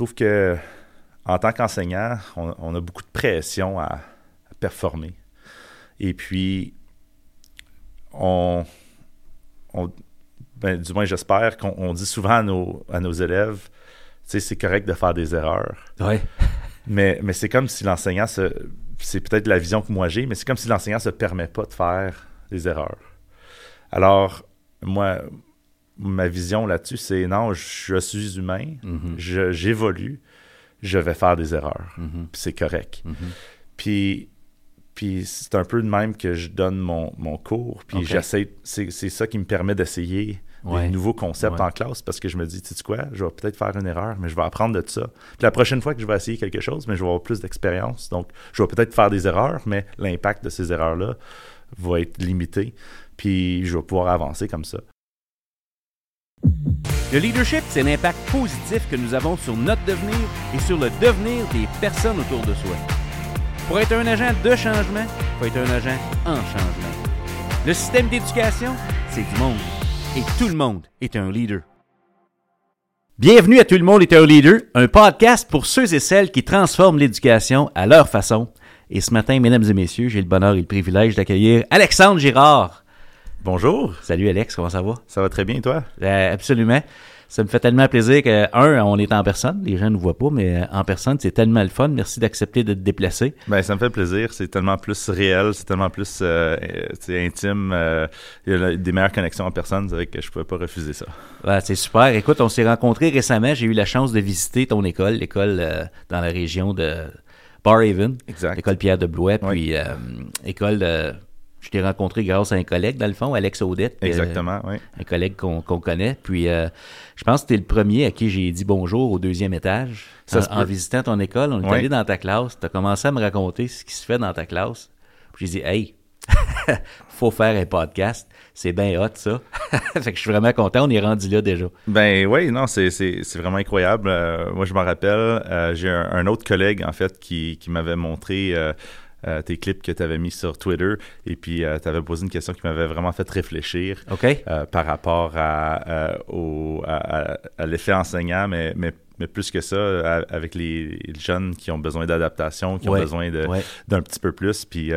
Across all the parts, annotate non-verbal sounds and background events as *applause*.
trouve que en tant qu'enseignant, on, a beaucoup de pression à, performer. Et puis, on, ben, du moins j'espère qu'on dit souvent à nos, à nos élèves, c'est correct de faire des erreurs. Ouais. *laughs* Mais, mais c'est comme si l'enseignant se. C'est peut-être la vision que moi j'ai, mais c'est comme si l'enseignant se permet pas de faire des erreurs. Alors, moi, ma vision là-dessus, c'est non, je suis humain, mm-hmm. j'évolue, je, vais faire des erreurs. Mm-hmm. c'est correct. Mm-hmm. Puis, puis c'est un peu de même que je donne mon, mon cours. Puis j'essaie, c'est ça qui me permet d'essayer des nouveaux concepts en classe parce que je me dis, tu sais quoi, je vais peut-être faire une erreur, mais je vais apprendre de ça. Puis la prochaine fois que je vais essayer quelque chose, mais je vais avoir plus d'expérience. Donc, je vais peut-être faire des erreurs, mais l'impact de ces erreurs-là va être limité. Puis je vais pouvoir avancer comme ça. Le leadership, c'est l'impact positif que nous avons sur notre devenir et sur le devenir des personnes autour de soi. Pour être un agent de changement, il faut être un agent en changement. Le système d'éducation, c'est du monde et tout le monde est un leader. Bienvenue à Tout le monde est un leader, un podcast pour ceux et celles qui transforment l'éducation à leur façon. Et ce matin, mesdames et messieurs, j'ai le bonheur et le privilège d'accueillir Alexandre Girard. Bonjour. Salut Alex, comment ça va? Ça va très bien, toi? Euh, absolument. Ça me fait tellement plaisir que, un, on est en personne, les gens ne nous voient pas, mais euh, en personne, c'est tellement le fun. Merci d'accepter de te déplacer. Ben, ça me fait plaisir. C'est tellement plus réel, c'est tellement plus euh, intime. Euh, il y a des meilleures connexions en personne, c'est vrai que je ne pouvais pas refuser ça. Ouais, c'est super. Écoute, on s'est rencontrés récemment. J'ai eu la chance de visiter ton école, l'école dans la région de Barhaven. Exact. L'école Pierre de Blois, puis école de je t'ai rencontré grâce à un collègue, dans le fond, Alex Audette. Euh, Exactement, oui. Un collègue qu'on connaît. Puis, euh, je pense que tu es le premier à qui j'ai dit bonjour au deuxième étage. en, visitant ton école, on est allé dans ta classe. Tu as commencé à me raconter ce qui se fait dans ta classe. Puis, j'ai dit, hey, *laughs* faut faire un podcast. C'est bien hot, ça. *laughs* fait que je suis vraiment content. On est rendu là déjà. Ben oui, non, c'est vraiment incroyable. Euh, moi, je m'en rappelle. j'ai un, autre collègue, en fait, qui, qui m'avait montré euh, tes clips que tu avais mis sur Twitter. Et puis euh, tu avais posé une question qui m'avait vraiment fait réfléchir euh, par rapport à, au, à, l'effet enseignant, mais, mais, mais, plus que ça, avec les, jeunes qui ont besoin d'adaptation, qui ont besoin d'un petit peu plus, puis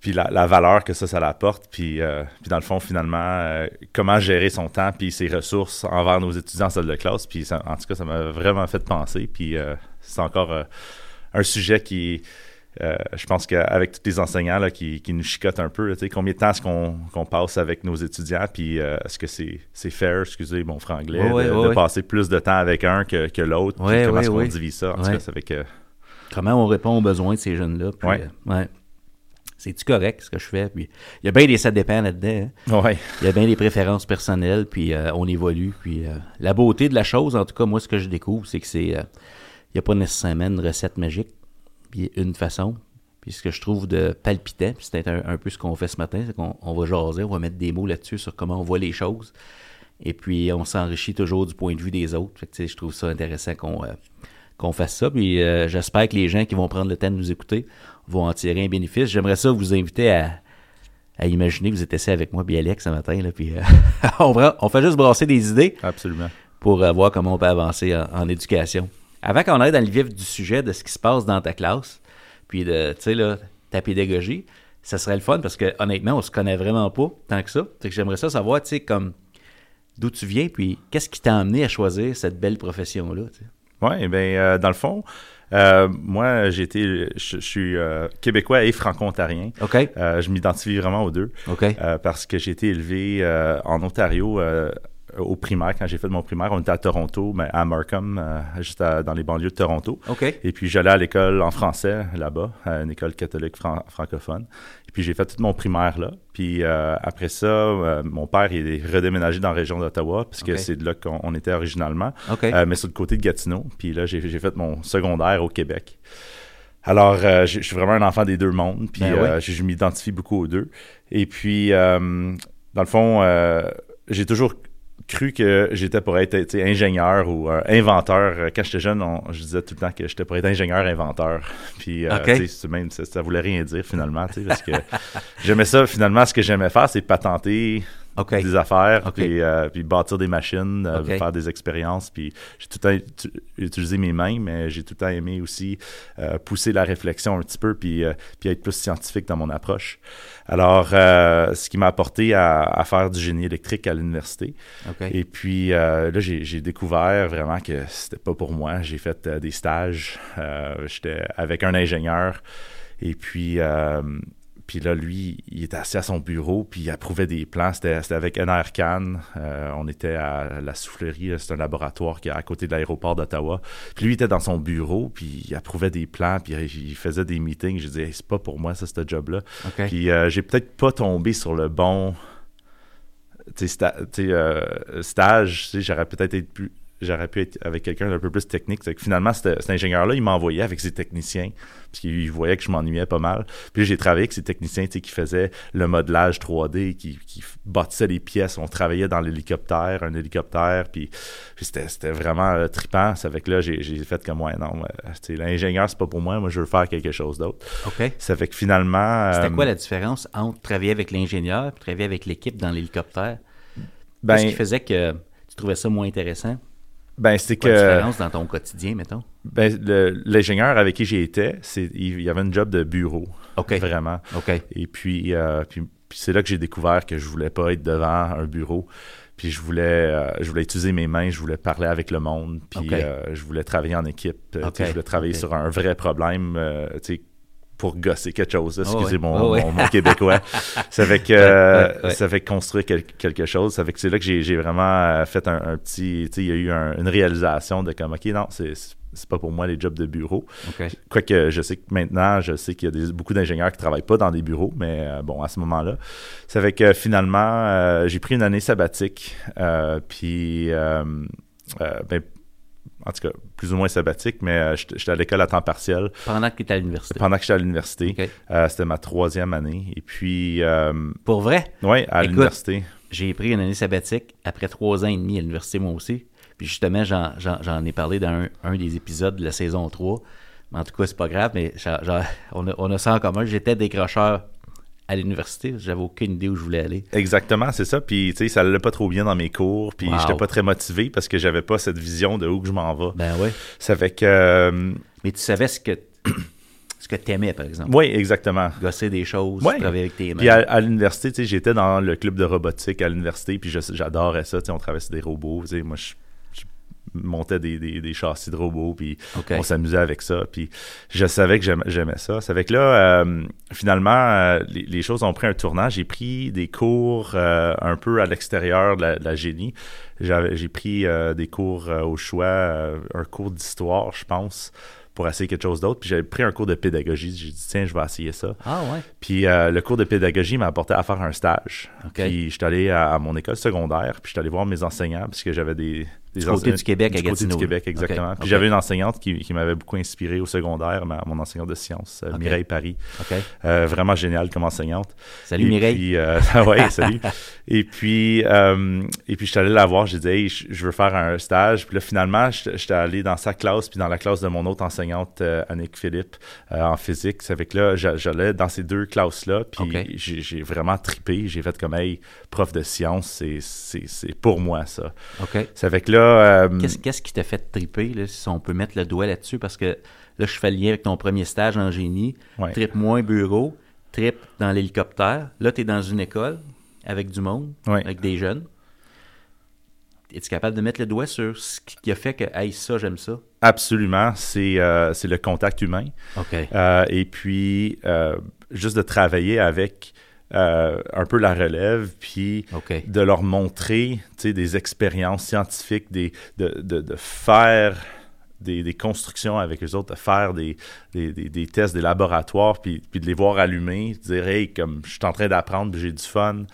puis la, valeur que ça, ça l'apporte, puis, puis dans le fond, finalement, comment gérer son temps, puis ses ressources envers nos étudiants en salle de classe, puis en tout cas, ça m'a vraiment fait penser, puis c'est encore un sujet qui, euh, je pense qu'avec tous les enseignants là, qui, nous chicotent un peu, combien de temps est-ce qu'on passe avec nos étudiants, puis euh, est-ce que c'est fair, excusez mon franglais, de, passer plus de temps avec un que, que l'autre, comment est-ce qu'on divise ça? En tout cas. Comment on répond aux besoins de ces jeunes-là? Euh, C'est-tu correct ce que je fais? Puis il y a bien des ça dépend là-dedans. Hein. Il y a bien des préférences personnelles, puis on évolue. Puis la beauté de la chose, en tout cas, moi, ce que je découvre, c'est que c'est. Il n'y a pas nécessairement une recette magique puis une façon. Puis ce que je trouve de palpitant, puis c'est un, peu ce qu'on fait ce matin, c'est qu'on va jaser, on va mettre des mots là-dessus sur comment on voit les choses. Et puis on s'enrichit toujours du point de vue des autres. Fait que, je trouve ça intéressant qu'on euh, qu'on fasse ça. Puis euh, j'espère que les gens qui vont prendre le temps de nous écouter vont en tirer un bénéfice. J'aimerais ça vous inviter à, à imaginer que vous êtes assis avec moi, puis Alex, ce matin, là, puis euh, *laughs* on, on, fait juste brasser des idées. Absolument. Pour voir comment on peut avancer en éducation. Avant qu'on aille dans le vif du sujet de ce qui se passe dans ta classe, puis de, tu sais, là, ta pédagogie, ça serait le fun parce que honnêtement, on se connaît vraiment pas tant que ça. Fait que j'aimerais ça savoir, tu sais, comme d'où tu viens, puis qu'est-ce qui t'a amené à choisir cette belle profession-là. Oui, bien, euh, dans le fond, euh, moi, j'ai été, je, suis euh, québécois et franco-ontarien. OK. je m'identifie vraiment aux deux. OK. parce que j'ai été élevé en Ontario au primaire, quand j'ai fait mon primaire, on était à Toronto, mais à Markham, euh, juste dans les banlieues de Toronto. Et puis j'allais à l'école en français là-bas, à une école catholique francophone. Et puis j'ai fait toute mon primaire là. Puis euh, après ça, mon père est redéménagé dans la région d'Ottawa, puisque c'est de là qu'on était originalement, mais sur le côté de Gatineau. Puis là, j'ai fait mon secondaire au Québec. Alors, je suis vraiment un enfant des deux mondes, puis ben je, m'identifie beaucoup aux deux. Et puis, dans le fond, j'ai toujours cru que j'étais pour être ingénieur ou euh, inventeur. Euh, quand j'étais jeune, je disais tout le temps que j'étais pour être ingénieur-inventeur. Puis, euh, même, ça, ça, voulait rien dire finalement, parce que *laughs* j'aimais ça. Finalement, ce que j'aimais faire, c'est patenter Des affaires, OK. puis, euh, puis bâtir des machines, euh, faire des expériences. Puis j'ai tout le temps utilisé mes mains, mais j'ai tout le temps aimé aussi euh, pousser la réflexion un petit peu, puis, euh, puis être plus scientifique dans mon approche. Alors, euh, ce qui m'a apporté à, à faire du génie électrique à l'université. Et puis euh, là, j'ai j'ai découvert vraiment que c'était pas pour moi. J'ai fait des stages. euh, J'étais avec un ingénieur. Et puis, euh, puis là, lui, il était assis à son bureau, puis il approuvait des plans. C'était avec NRCan. Euh, on était à la soufflerie. C'est un laboratoire qui est à côté de l'aéroport d'Ottawa. Puis lui, il était dans son bureau, puis il approuvait des plans, puis il faisait des meetings. J'ai dit, Hey, c'est pas pour moi, ça, ce job-là. Puis euh, j'ai peut-être pas tombé sur le bon tu sais, sta- tu sais, euh, stage. tu sais, J'aurais peut-être été plus. J'aurais pu être avec quelqu'un d'un peu plus technique. C'est que finalement, cet, ingénieur-là, il m'envoyait avec ses techniciens. Parce qu'il voyait que je m'ennuyais pas mal. Puis j'ai travaillé avec ces techniciens qui faisaient le modelage 3D, qui, qui bâtissaient les pièces. On travaillait dans l'hélicoptère, un hélicoptère. Puis, puis c'était, vraiment euh, trippant. Ça fait que là, j'ai, fait comme, ouais, non, euh, l'ingénieur, c'est pas pour moi. Moi, je veux faire quelque chose d'autre. OK. Ça fait que finalement. C'était euh, quoi la différence entre travailler avec l'ingénieur et travailler avec l'équipe dans l'hélicoptère? ben, Qu'est-ce qui faisait que tu trouvais ça moins intéressant? Ben, c'est que. différence dans ton quotidien, mettons? Ben, le- l'ingénieur avec qui j'étais, c'est, il, y avait une job de bureau, OK. vraiment. OK. Et puis, euh, puis, puis c'est là que j'ai découvert que je voulais pas être devant un bureau. Puis je voulais, euh, je voulais utiliser mes mains, je voulais parler avec le monde, puis euh, je voulais travailler en équipe. euh, OK. tu sais, Je voulais travailler sur un vrai problème, euh, tu sais, pour gosser quelque chose. Oh, Excusez mon, Oh, mon- mon québécois. *laughs* ça fait que euh, Ouais, ouais, ouais. ça fait construire quel- quelque chose. Ça fait que c'est là que j'ai vraiment euh, fait un, un petit, tu sais, il y a eu un- une réalisation de comme, ok, non, c'est c'est pas pour moi les jobs de bureau. Quoique je sais que maintenant, je sais qu'il y a des- beaucoup d'ingénieurs qui travaillent pas dans des bureaux, mais euh, bon, à ce moment-là, ça fait que finalement, euh, j'ai pris une année sabbatique, euh, puis, ben, en tout cas, plus ou moins sabbatique, mais euh, j'étais à l'école à temps partiel Pendant que tu étais à l'université. pendant que j'étais à l'université. Euh, C'était ma troisième année. Et puis, euh, Pour vrai, ouais, à l'université. j'ai pris une année sabbatique après trois ans et demi à l'université, moi aussi. Puis justement, j'en, ai parlé dans un, un des épisodes de la saison 3. Mais en tout cas, c'est pas grave, mais *laughs* a, on a ça en commun. J'étais décrocheur à l'université. J'avais aucune idée où je voulais aller. Exactement, c'est ça. Puis, tu sais, ça allait pas trop bien dans mes cours. Puis, Wow. j'étais pas très motivé parce que j'avais pas cette vision de où que je m'en vais. Ben ouais. Ça fait que, euh, Mais tu savais ce que, ce que t'aimais, par exemple. oui, exactement. Gosser des choses, Ouais. travailler avec tes mains. Puis à, à l'université, tu sais, j'étais dans le club de robotique à l'université, puis j'adorais ça, tu sais, on traversait des robots, tu sais, moi, je, je montais des, des, des châssis de robots, puis on s'amusait avec ça, puis je savais que j'aimais- ça. Fait que là, euh, finalement, euh, les, les choses ont pris un tournant. J'ai pris des cours euh, un peu à l'extérieur de la, de la génie. J'ai pris des cours au choix, un cours d'histoire, je pense, pour essayer quelque chose d'autre. Puis j'avais pris un cours de pédagogie. J'ai dit, tiens, je vais essayer ça. Ah ouais. Puis euh, le cours de pédagogie m'a apporté à faire un stage. Puis j'étais allé à, à mon école secondaire, puis j'étais allé voir mes enseignants, puisque j'avais des, des Du côté du Québec, à du côté du Québec, là. exactement. Puis j'avais une enseignante qui, qui m'avait beaucoup inspiré au secondaire, ma- mon enseignante de sciences, euh. Mireille Paris. Euh, vraiment géniale comme enseignante. Salut Et Mireille. Puis, euh, *laughs* ouais, salut. et puis, euh, et puis, je suis allé la voir. J'ai dit, hey, je, veux faire un stage. Puis là, finalement, j'étais allé dans sa classe, puis dans la classe de mon autre enseignante, euh, Annick Philippe, en physique. Fait que là, j'a- j'allais dans ces deux classes-là. Puis j'ai vraiment tripé. J'ai fait comme, hey, prof de sciences, c'est- c'est c'est pour moi, ça. OK. Ça fait que là. euh, Qu'est-ce qu'est-ce qui t'a fait triper, là, si on peut mettre le doigt là-dessus? Parce que là, je fais le lien avec ton premier stage en génie. Ouais. Trip moins bureau, trip dans l'hélicoptère. Là, tu es dans une école avec du monde, Ouais. avec des jeunes. Es-tu capable de mettre le doigt sur ce qui a fait que, hey, ça, j'aime ça? Absolument, c'est euh, c'est le contact humain. OK. Euh, et puis, juste de travailler avec euh, un peu la relève, puis de leur montrer des expériences scientifiques, des, de, de, de faire des, des constructions avec eux autres, de faire des, des, des, tests, des laboratoires, puis, puis de les voir allumer, de dire, hey, comme je suis en train d'apprendre, j'ai du fun.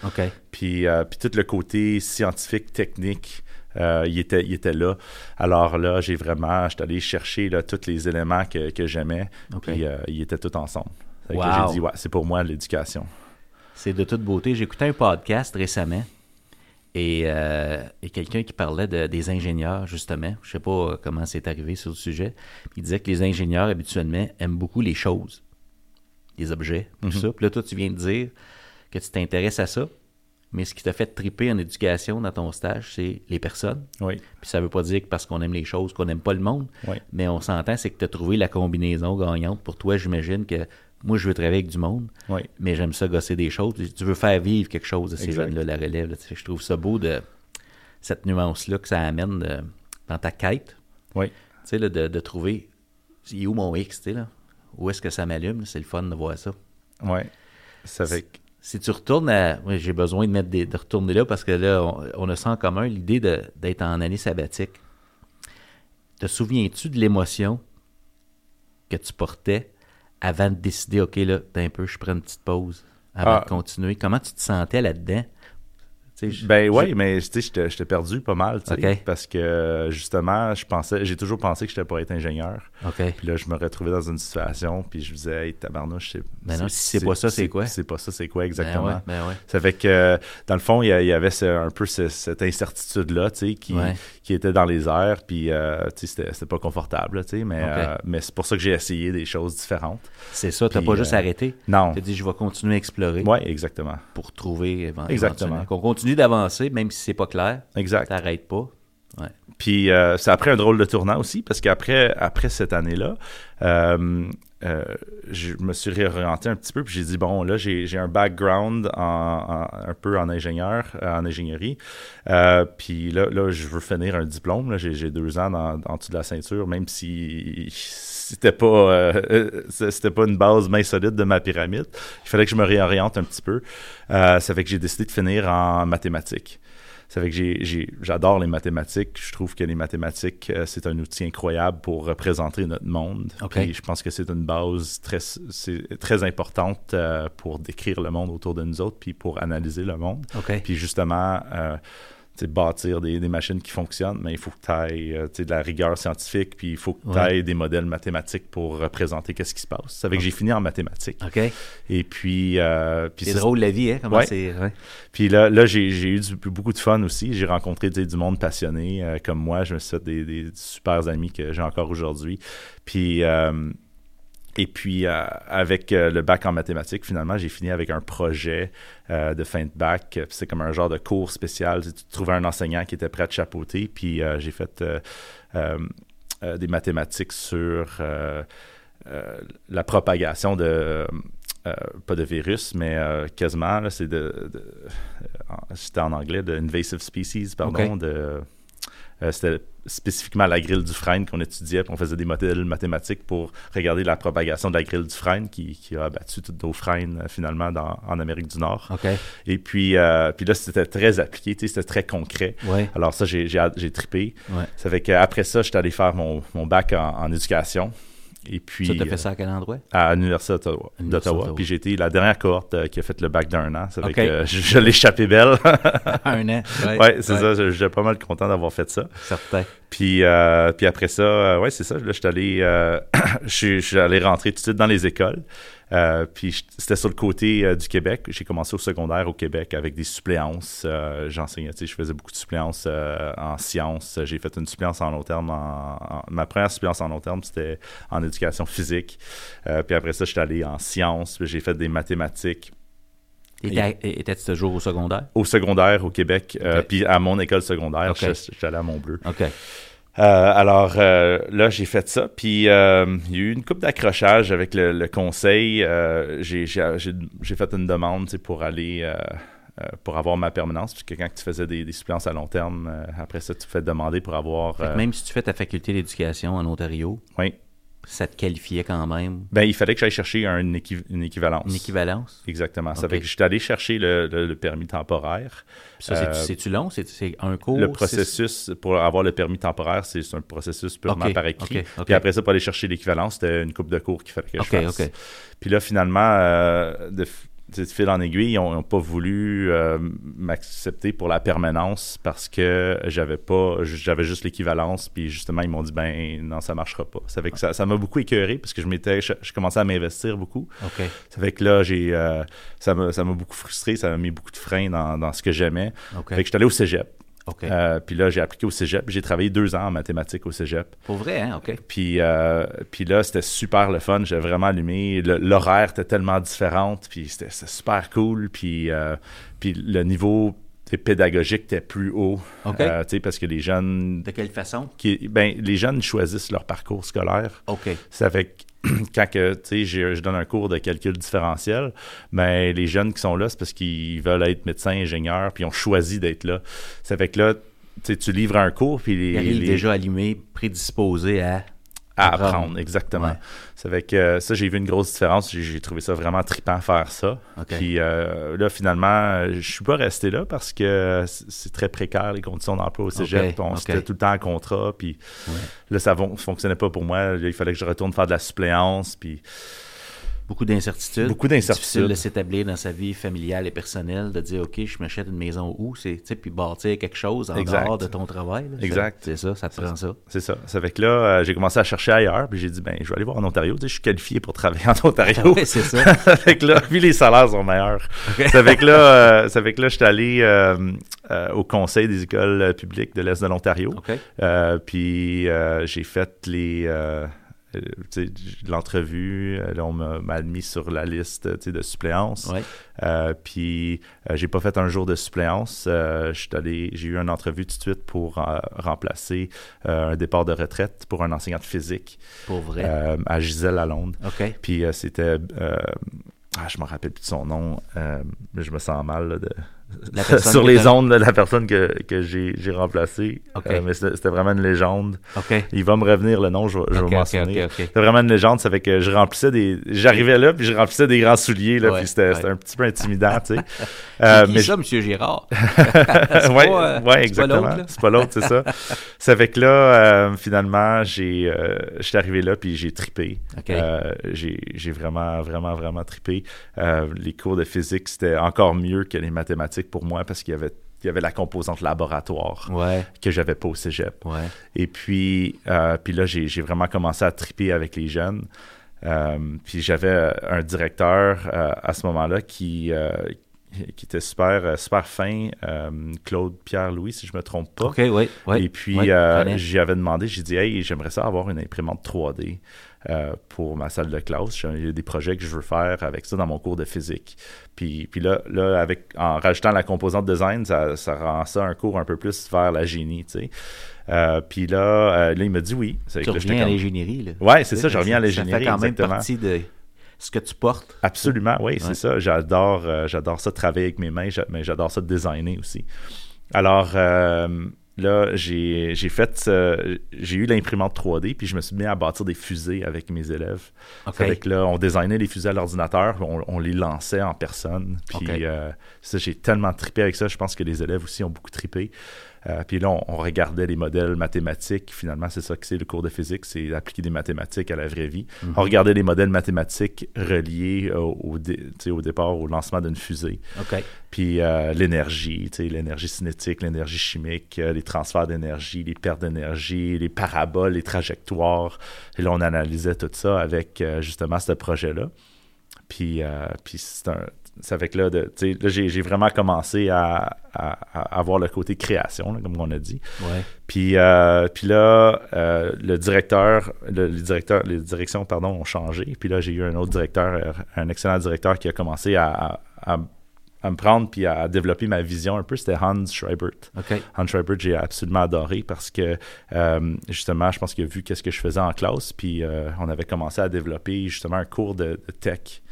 Puis, euh, puis tout le côté scientifique, technique, euh, il, était, il était là. Alors là, j'ai vraiment, j'étais allé chercher là, tous les éléments que, que j'aimais, OK. puis euh, ils étaient tous ensemble. Wow. J'ai dit, ouais, c'est pour moi l'éducation. C'est de toute beauté. J'écoutais un podcast récemment et, euh, et quelqu'un qui parlait de- des ingénieurs, justement. Je sais pas comment c'est arrivé sur le sujet. Il disait que les ingénieurs, habituellement, aiment beaucoup les choses, les objets, tout Mhm. ça. Puis là, toi, tu viens de dire que tu t'intéresses à ça, Mais ce qui t'a fait triper en éducation dans ton stage, c'est les personnes. Oui. Puis ça veut pas dire que parce qu'on aime les choses, qu'on n'aime pas le monde. Oui. Mais on s'entend, c'est que tu as trouvé la combinaison gagnante. Pour toi, j'imagine que moi, je veux travailler avec du monde, Oui. mais j'aime ça gosser des choses. Tu veux faire vivre quelque chose de ces jeunes-là, la relève. là. Je trouve ça beau de cette nuance-là que ça amène de- dans ta quête. Oui. Tu sais, de, de trouver il est où mon X, tu sais, là? Où est-ce que ça m'allume? C'est le fun de voir ça. Oui. Ça fait que- Si tu retournes à. j'ai besoin de, mettre des- de retourner là parce que là, on, on a ça en commun, l'idée d'être en année sabbatique. Te souviens-tu de l'émotion que tu portais avant de décider, OK, là, t'as un peu, je prends une petite pause avant Ah. de continuer? Comment tu te sentais là-dedans? Je- Ben je- oui, mais tu sais, j'étais j'étais perdu pas mal, tu sais, Ok. parce que justement, je pensais, j'ai toujours pensé que j'étais pour être ingénieur. Puis là, je me retrouvais dans une situation, puis je me disais, hey, tabarnouche, c'est. Ben non, si c'est pas ça, c'est quoi? C'est pas ça, c'est quoi Ben exactement? ouais, ben ouais. Ça fait que, dans le fond, il y, avait un peu ce- cette incertitude-là, tu sais, qui, Ouais. qui était dans les airs, puis, euh, tu sais, c'était- c'était pas confortable, tu sais, mais, euh, mais c'est pour ça que j'ai essayé des choses différentes. C'est ça, t'as pas juste euh, arrêté? Non. Tu as dit, je vais continuer à explorer Ouais, exactement. pour trouver évent- Exactement. éventuellement. Qu'on continue d'avancer, même si c'est pas clair. Exact. T'arrêtes pas. Ouais. Puis euh, ça a pris un drôle de tournant aussi, parce qu'après après cette année-là, euh, euh, je me suis réorienté un petit peu, puis j'ai dit, bon, là, j'ai un background en, un peu en ingénieur, euh, en ingénierie. Euh, puis là, là, je veux finir un diplôme. J'ai deux ans en dessous de la ceinture, même si c'était pas *laughs* c'était pas une base bien solide de ma pyramide. Il fallait que je me réoriente un petit peu. Ça fait que j'ai décidé de finir en mathématiques. Ça fait que j'adore les mathématiques. Je trouve que les mathématiques, euh, c'est un outil incroyable pour représenter notre monde. OK. Puis je pense que c'est une base très, importante euh, pour décrire le monde autour de nous autres, puis pour analyser le monde. Puis justement, euh, bâtir des, des machines qui fonctionnent, mais il faut que tu ailles de la rigueur scientifique, puis il faut que tu Ouais. aies des modèles mathématiques pour représenter qu'est-ce qui se passe. Ça fait que j'ai fini en mathématiques. OK. Et puis, euh, puis C'est drôle la vie, hein? Comment Ouais. c'est. ouais. puis là, là j'ai j'ai eu du- beaucoup de fun aussi. J'ai rencontré du monde passionné euh, comme moi. Je me suis fait des, des super amis que j'ai encore aujourd'hui. Puis, euh, et puis, euh, avec euh, le bac en mathématiques, finalement, j'ai fini avec un projet euh, de fin de bac. C'est comme un genre de cours spécial. Tu trouvais un enseignant qui était prêt à te chapeauter. Puis, j'ai fait des mathématiques sur la propagation de pas de virus, mais quasiment, c'est de, de- c'était en anglais, de invasive species, pardon, de, euh, c'était spécifiquement la grille du frêne qu'on étudiait, puis on faisait des modèles mathématiques pour regarder la propagation de la grille du frêne qui, qui a abattu toutes nos frênes euh, finalement dans- en Amérique du Nord. Et puis, euh, puis là, c'était très appliqué, c'était très concret. Ouais. Alors ça, j'ai, j'ai, j'ai trippé. Ouais. Ça fait qu'après ça, j'étais allé faire mon, mon bac en, en éducation. Et puis, Ça, t'as fait ça à quel endroit? à l'Université d'Ottawa. Puis j'ai été la dernière cohorte euh, qui a fait le bac d'un an. Ça fait Ok. que euh, je, je l'ai échappé belle. *laughs* Un an. ouais, c'est ça. J'étais pas mal content d'avoir fait ça. Certain. Puis, euh, puis après ça, euh, ouais, c'est ça. Là, je suis allé, euh, *clears throat* je suis- je suis allé rentrer tout de suite dans les écoles. Euh, puis c'était sur le côté euh, du Québec. J'ai commencé au secondaire au Québec avec des suppléances. Euh, J'enseignais, je faisais beaucoup de suppléances euh, en sciences. J'ai fait une suppléance en long terme. En, en- ma première suppléance en long terme, c'était en éducation physique. Puis après ça, je suis allé en sciences. Puis J'ai fait des mathématiques Étais- Étais-tu toujours au secondaire? au secondaire au Québec. Puis à mon école secondaire, Ok. je je suis allé à Montbleu. OK. Euh, alors euh, là, j'ai fait ça. Puis euh, il y a eu une coupe d'accrochage avec le, le conseil. Euh, j'ai, j'ai, j'ai- j'ai fait une demande pour aller. euh, euh, pour avoir ma permanence, puisque quand tu faisais des, des suppléances à long terme, euh, après ça, tu fais demander pour avoir. Euh, même si tu fais ta faculté d'éducation en Ontario, oui. Ça te qualifiait quand même? Ben, il fallait que j'aille chercher un une équivalence. une équivalence? Exactement. Ça fait que j'étais allé chercher le, le- le permis temporaire. Puis ça, c'est- Euh, c'est-tu long? C'est un cours? Le processus pour avoir le permis temporaire, c'est un processus purement par écrit. ok, ok. Puis après ça, pour aller chercher l'équivalence, c'était une coupe de cours qu'il fallait que je fasse. Puis là, finalement, euh, de, de fil en aiguille, ils n'ont pas voulu euh, m'accepter pour la permanence parce que j'avais pas, j'avais juste l'équivalence. Puis justement, ils m'ont dit, ben non, ça marchera pas. Ça fait que ça, m'a beaucoup écœuré parce que je m'étais, je, je commençais à m'investir beaucoup. Ça fait que là, j'ai, euh, ça m'a ça m'a beaucoup frustré, ça m'a mis beaucoup de freins dans, dans ce que j'aimais. OK. Fait que je suis allé au cégep. Euh, puis là, j'ai appliqué au cégep. J'ai travaillé deux ans en mathématiques au cégep. Pour vrai, hein? OK. Puis, euh, puis là, c'était super le fun. J'ai vraiment allumé. L'horaire était tellement différent. Puis c'était super cool. Puis, euh, puis le niveau pédagogique était plus haut. OK. Tu sais, parce que les jeunes, De quelle façon? qui, ben, les jeunes choisissent leur parcours scolaire. OK. Ça fait que *clears throat* quand que, tu sais, j'ai- je donne un cours de calcul différentiel, mais les jeunes qui sont là, c'est parce qu'ils veulent être médecins, ingénieurs, puis ils ont choisi d'être là. Ça fait que là, tu livres un cours, puis les, Il arrive les- déjà allumé, prédisposé à... à apprendre. apprendre, exactement. Ouais. Ça fait que euh, ça, j'ai vu une grosse différence. J'ai- trouvé ça vraiment trippant faire ça. Puis euh, là, finalement, euh, je suis pas resté là parce que c'est très précaire les conditions d'emploi au cégep. On OK. c'était tout le temps en contrat. Puis Ouais. là, ça ne fonctionnait pas pour moi. Là, il fallait que je retourne faire de la suppléance. Puis Beaucoup d'incertitudes. Beaucoup d'incertitudes. Difficile de s'établir dans sa vie familiale et personnelle, de dire, OK, je m'achète une maison où? C'est, tu sais, puis bâtir quelque chose en Exact. dehors de ton travail. là. Exact. C'est ça, ça te prend ça. c'est ça. Ça fait que là, euh, j'ai commencé à chercher ailleurs. Puis j'ai dit, ben, je vais aller voir en Ontario. Tu sais, je suis qualifié pour travailler en Ontario. Ah ouais, c'est ça. *laughs* ça fait que là, puis les salaires sont meilleurs. Ça fait que là, euh, ça fait que là, je suis allé euh, au conseil des écoles publiques de l'Est de l'Ontario. Puis j'ai fait les euh, l'entrevue. Euh, on m'a admis sur la liste de suppléance. Ouais. Euh, puis euh, j'ai pas fait un jour de suppléance. Euh, j'ai eu une entrevue tout de suite pour remplacer un départ de retraite pour un enseignant de physique Pour vrai? à Gisèle Lalonde. OK. Puis c'était. ah, je me rappelle plus de son nom. mais je me sens mal là, de, *laughs* sur les ondes, là, la personne que, que j'ai remplacée. OK. Euh, mais c'était vraiment une légende. Il va me revenir le nom, je, vais- je OK, vais m'en OK, souvenir. OK, OK. C'était vraiment une légende, ça fait que je remplissais des. J'arrivais là, puis je remplissais des grands souliers, là, Ouais, puis c'était ouais. un petit peu intimidant, tu sais. C'est *laughs* Euh, mais ça, M. Girard? *laughs* pas, euh, ouais, exactement. C'est pas l'autre, c'est ça. Ça fait que là, euh, finalement, j'ai, j'étais arrivé là puis j'ai tripé. J'ai, j'ai vraiment, vraiment, vraiment tripé. Les cours de physique, c'était encore mieux que les mathématiques pour moi parce qu'il y avait, il y avait la composante laboratoire Ouais, que j'avais pas au cégep. ouais. Et puis, euh, puis là, j'ai, j'ai vraiment commencé à triper avec les jeunes. Euh, puis j'avais un directeur euh, à ce moment-là qui, qui était super, super fin, Claude Pierre-Louis, si je me trompe pas. OK, oui, oui. Et puis, j'y avais demandé, j'ai dit, hey, j'aimerais ça avoir une imprimante 3D euh, pour ma salle de classe. J'ai- Il y a des projets que je veux faire avec ça dans mon cours de physique. Puis, puis là, là avec, en rajoutant la composante design, ça, ça rend ça un cours un peu plus vers la génie, tu sais. Euh, puis là, euh, là, il m'a dit oui. Tu que reviens à l'ingénierie, là. Ouais, c'est ça, je reviens à Ça l'ingénierie, fait quand même exactement. partie de ce que tu portes. Absolument, oui, c'est ça. J'adore, j'adore ça travailler avec mes mains, mais j'adore ça designer aussi. Alors là, j'ai j'ai fait, euh, j'ai eu l'imprimante 3D, puis je me suis mis à bâtir des fusées avec mes élèves. OK. Avec là, on designait les fusées à l'ordinateur, on, on les lançait en personne. Puis euh, ça, j'ai tellement trippé avec ça. Je pense que les élèves aussi ont beaucoup trippé. Euh, puis là, on, on regardait les modèles mathématiques. Finalement, c'est ça que c'est le cours de physique, c'est appliquer des mathématiques à la vraie vie. Mhm. On regardait les modèles mathématiques reliés au, au, dé- départ au lancement d'une fusée. Puis euh, l'énergie, l'énergie cinétique, l'énergie chimique, euh, les transferts d'énergie, les pertes d'énergie, les paraboles, les trajectoires. Et là, on analysait tout ça avec justement ce projet-là. Puis, euh, puis c'est un. Ça fait que là, de- tu sais, là j'ai j'ai vraiment commencé à, à- à avoir le côté création, là, comme on a dit. Ouais. Puis, euh, puis là, euh, le directeur, le- les, directeurs, les directions pardon, ont changé. Puis là, j'ai eu un autre directeur, euh, un excellent directeur qui a commencé à, à- me prendre puis à développer ma vision un peu. C'était Hans Schreibert. Hans Schreibert, j'ai absolument adoré parce que euh, justement, je pense qu'il a vu qu'est-ce que je faisais en classe. Puis euh, on avait commencé à développer justement un cours de, de tech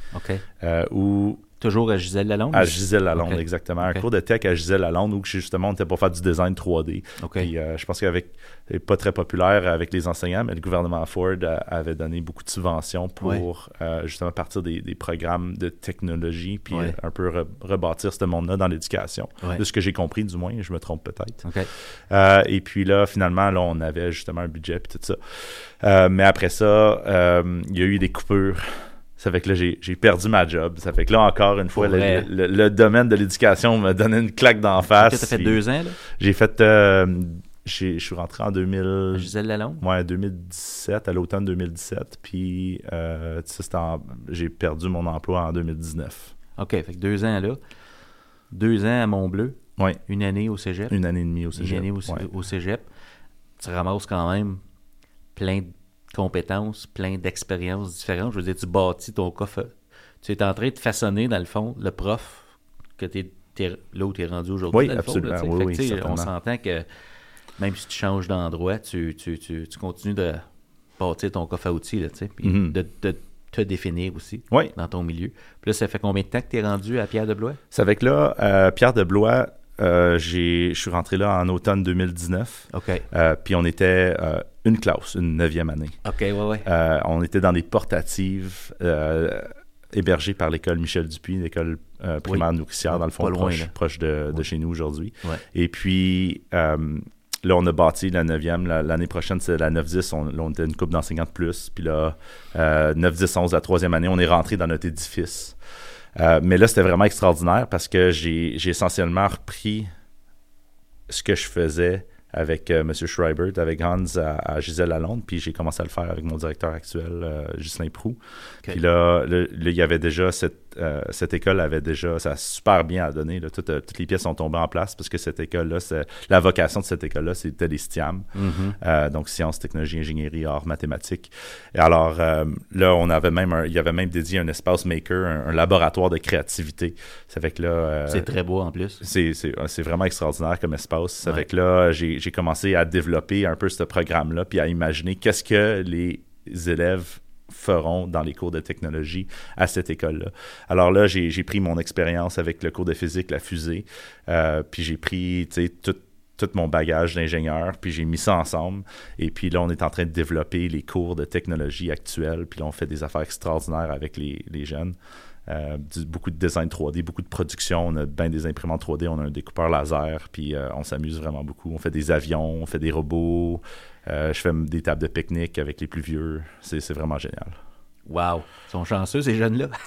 euh, où Toujours à Gisèle Lalonde? à Gisèle Lalonde, exactement. Un cours de tech à Gisèle Lalonde où justement on était pour faire du design 3D. OK. Puis euh, je pense qu'avec pas très populaire avec les enseignants, mais le gouvernement Ford avait donné beaucoup de subventions pour Ouais. euh, justement partir des, des programmes de technologie puis Ouais. euh, un peu re- rebâtir ce monde-là dans l'éducation. Ouais. De ce que j'ai compris, du moins, je me trompe peut-être. Euh, et puis là, finalement, là, on avait justement un budget puis tout ça. Mais après ça, il y a eu des coupures. Ça fait que là, j'ai perdu ma job. Ça fait que là, encore une fois, le, vrai. le- le domaine de l'éducation m'a donné une claque d'en Tu face. as fait deux ans, là? J'ai fait... euh, je suis rentré en 2000... Gisèle Lalonde? Ouais, 2017, à l'automne 2017. Puis, euh, en- j'ai perdu mon emploi en 2019. OK. Fait que deux ans, là. Deux ans à Mont-Bleu. Oui, Une année au cégep. une année et demie au Une cégep. année au, ouais. au cégep. Tu ramasses quand même plein de compétences, plein d'expériences différentes. Je veux dire, tu bâtis ton coffre. Tu es en train de façonner, dans le fond, le prof que tu es, là où tu es rendu aujourd'hui. Oui, dans le fond, là, absolument. sais. Oui, Fait que, on s'entend que même si tu changes d'endroit, tu, tu, tu, tu continues de bâtir ton coffre à outils, là, Mhm. de, de te définir aussi Oui, dans ton milieu. Puis là, ça fait combien de temps que tu es rendu à Pierre de Blois? c'est avec là, euh, Pierre de Blois, euh, je suis rentré là en automne 2019. OK. euh, puis on était euh, une classe, une neuvième année. OK, ouais, ouais. On était dans des portatives hébergées par l'école Michel Dupuis, l'école primaire nourricière, dans le fond, loin, proche, de, de Ouais. chez nous aujourd'hui. Ouais. Et puis, là, on a bâti la 9e. La- L'année prochaine, c'est la 9-10. On, là, on était une couple d'enseignants de plus. Puis là, euh, 9-10-11, la troisième année, on est rentré dans notre édifice. Euh, mais là, c'était vraiment extraordinaire parce que j'ai essentiellement repris ce que je faisais avec euh, M. Schreibert, avec Hans à, à Gisèle Lalonde, puis j'ai commencé à le faire avec mon directeur actuel, euh, Ghislain Prou. Puis là, là, là, il y avait déjà cette, euh, cette école avait déjà, ça a super bien à donner. Là, Toutes, euh, toutes les pièces sont tombées en place parce que cette école-là, la vocation de cette école-là, c'était les STIAM, Mhm. euh, donc sciences, technologies, ingénierie, arts, mathématiques. Et alors euh, là, on avait même, un- il y avait même dédié un espace maker, un, un laboratoire de créativité. Ça fait que là, C'est très beau en plus. c'est, vraiment extraordinaire comme espace. Ça Ouais. fait que là, j'ai commencé à développer un peu ce programme-là, puis à imaginer qu'est-ce que les élèves feront dans les cours de technologie à cette école-là. Alors là, j'ai, pris mon expérience avec le cours de physique, la fusée, euh, puis j'ai pris, tout mon bagage d'ingénieur, puis j'ai mis ça ensemble. Et puis là, on est en train de développer les cours de technologie actuels, puis là, on fait des affaires extraordinaires avec les, jeunes. Euh, beaucoup de design 3D, beaucoup de production. On a bien des imprimantes 3D, on a un découpeur laser, puis euh, on s'amuse vraiment beaucoup. On fait des avions, on fait des robots. Euh, je fais des tables de pique-nique avec les plus vieux. C'est c'est vraiment génial. Wow! Ils sont chanceux, ces jeunes-là. *laughs*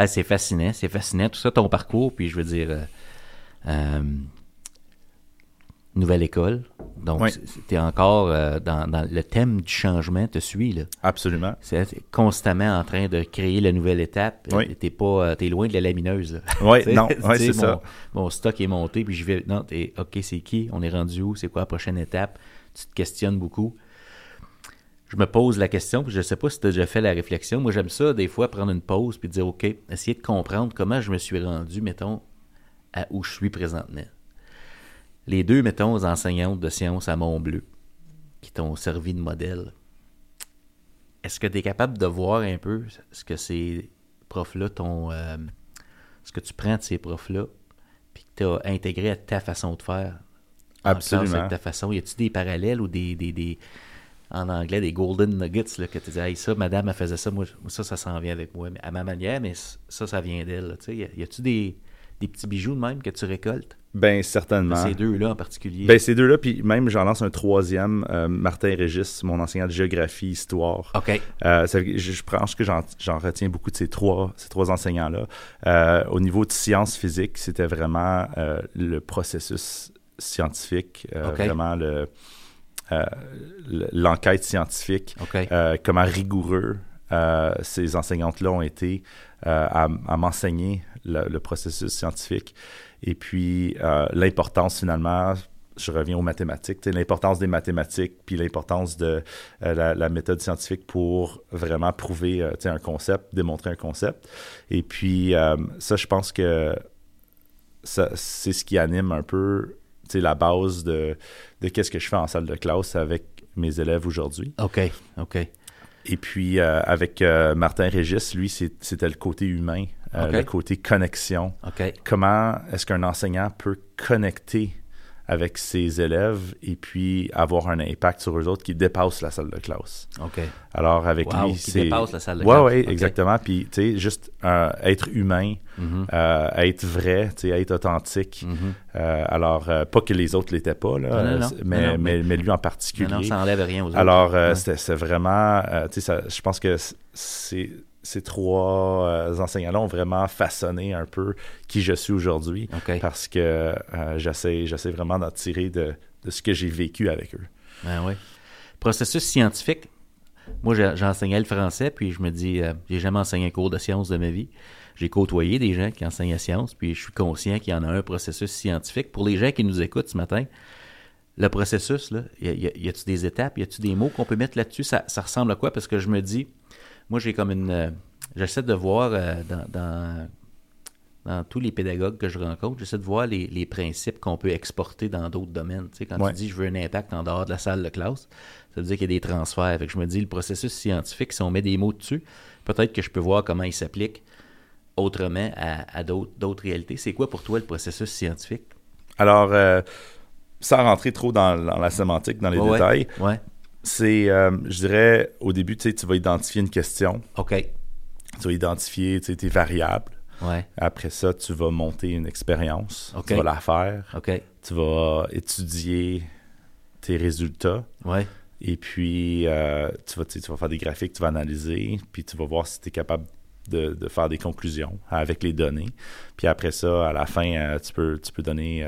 Ah, c'est fascinant, c'est fascinant. Tout ça, ton parcours, puis je veux dire, euh, euh, nouvelle école. Donc, Oui. tu es encore euh, dans, dans le thème du changement, te suit, là. Absolument. C'est constamment en train de créer la nouvelle étape. Oui. T'es pas, euh, t'es loin de la lamineuse. Oui, *laughs* Tu non, *laughs* tu c'est ça. Mon stock est monté, puis je vais. Non, t'es OK, c'est qui? On est rendu où? C'est quoi la prochaine étape? Tu te questionnes beaucoup. Je me pose la question, puis je sais pas si tu as déjà fait la réflexion. Moi, j'aime ça, des fois, prendre une pause, puis dire OK, essayer de comprendre comment je me suis rendu, mettons, à où je suis présentement. Les deux, mettons, aux enseignantes de sciences à Montbleu, qui t'ont servi de modèle, est-ce que tu es capable de voir un peu ce que ces profs-là t'ont. euh, ce que tu prends de ces profs-là, puis que tu as intégré à ta façon de faire? Classe Absolument. ta façon. Y a-tu des parallèles ou des, des, des- en anglais, des golden nuggets, là, que tu dis, hey, ça, madame, elle faisait ça, moi, ça, ça s'en vient avec moi, mais à ma manière, mais ça, ça vient d'elle. y a-tu des, des petits bijoux de même que tu récoltes? Ben, certainement. ces deux-là en particulier. Ben, ces deux-là, puis même j'en lance un troisième, euh, Martin Régis, mon enseignant de géographie, histoire. OK. Euh, ça je, je pense que j'en, retiens beaucoup de ces trois, ces trois enseignants-là. Euh, au niveau de sciences physiques, c'était vraiment le processus scientifique, vraiment le, le- l'enquête scientifique, OK. euh, comment rigoureux euh, ces enseignantes-là ont été à, à m'enseigner le, processus scientifique. Et puis, euh, l'importance finalement, je reviens aux mathématiques, l'importance des mathématiques, puis l'importance de euh, la, méthode scientifique pour vraiment prouver euh, un concept, démontrer un concept. Et puis, euh, ça, je pense que c'est ce qui anime un peu la base de, de qu'est-ce que je fais en salle de classe avec mes élèves aujourd'hui. OK. OK. Et puis, euh, avec euh, Martin Régis, lui, c'était le côté humain, euh, le côté connexion. OK. Comment est-ce qu'un enseignant peut connecter avec ses élèves et puis avoir un impact sur eux autres qui dépasse la salle de classe? OK. Alors, avec Wow, lui, c'est... dépasse la salle de ouais, classe. ouais, Ok. exactement. Puis, tu sais, juste euh, être humain, Mhm. euh, être vrai, tu sais, être authentique. Mhm. Euh, alors, pas que les autres l'étaient pas, là, Non, non, non. Mais, mais, mais- lui en particulier. non, ça enlève rien aux autres. Alors, c'est vraiment, tu sais, je pense que c'est- ces trois euh, enseignants-là ont vraiment façonné un peu qui je suis aujourd'hui parce que euh, j'essaie j'essaie vraiment d'en tirer de, de ce que j'ai vécu avec eux. Ben oui. Processus scientifique. Moi, j'enseignais le français, puis je me dis, euh, j'ai jamais enseigné un cours de sciences de ma vie. j'ai côtoyé des gens qui enseignent la science, puis je suis conscient qu'il y en a un processus scientifique. Pour les gens qui nous écoutent ce matin, le processus, là, y, a, y a-tu des étapes, y a-tu des mots qu'on peut mettre là-dessus? Ça, ça, ressemble à quoi? Parce que je me dis, moi, j'ai comme une. Euh, j'essaie de voir euh, dans, dans, dans, tous les pédagogues que je rencontre, j'essaie de voir les, les principes qu'on peut exporter dans d'autres domaines. Tu sais, quand Ouais. tu dis je veux un impact en dehors de la salle de classe, ça veut dire qu'il y a des transferts. Fait que je me dis, le processus scientifique, si on met des mots dessus, peut-être que je peux voir comment il s'applique autrement à, à d'autres, d'autres réalités. C'est quoi pour toi le processus scientifique? Alors, euh, sans rentrer trop dans, dans la sémantique, dans les Ouais, détails, Ouais. C'est, euh, je dirais, au début, tu vas identifier une question, OK. tu vas identifier tes variables. Ouais. Après ça, tu vas monter une expérience, tu vas la faire, OK. tu vas étudier tes résultats. Ouais. Et puis, euh, tu, vas, tu vas faire des graphiques, tu vas analyser, puis tu vas voir si tu es capable de, de faire des conclusions avec les données. Puis après ça, à la fin, euh, tu, peux, tu peux donner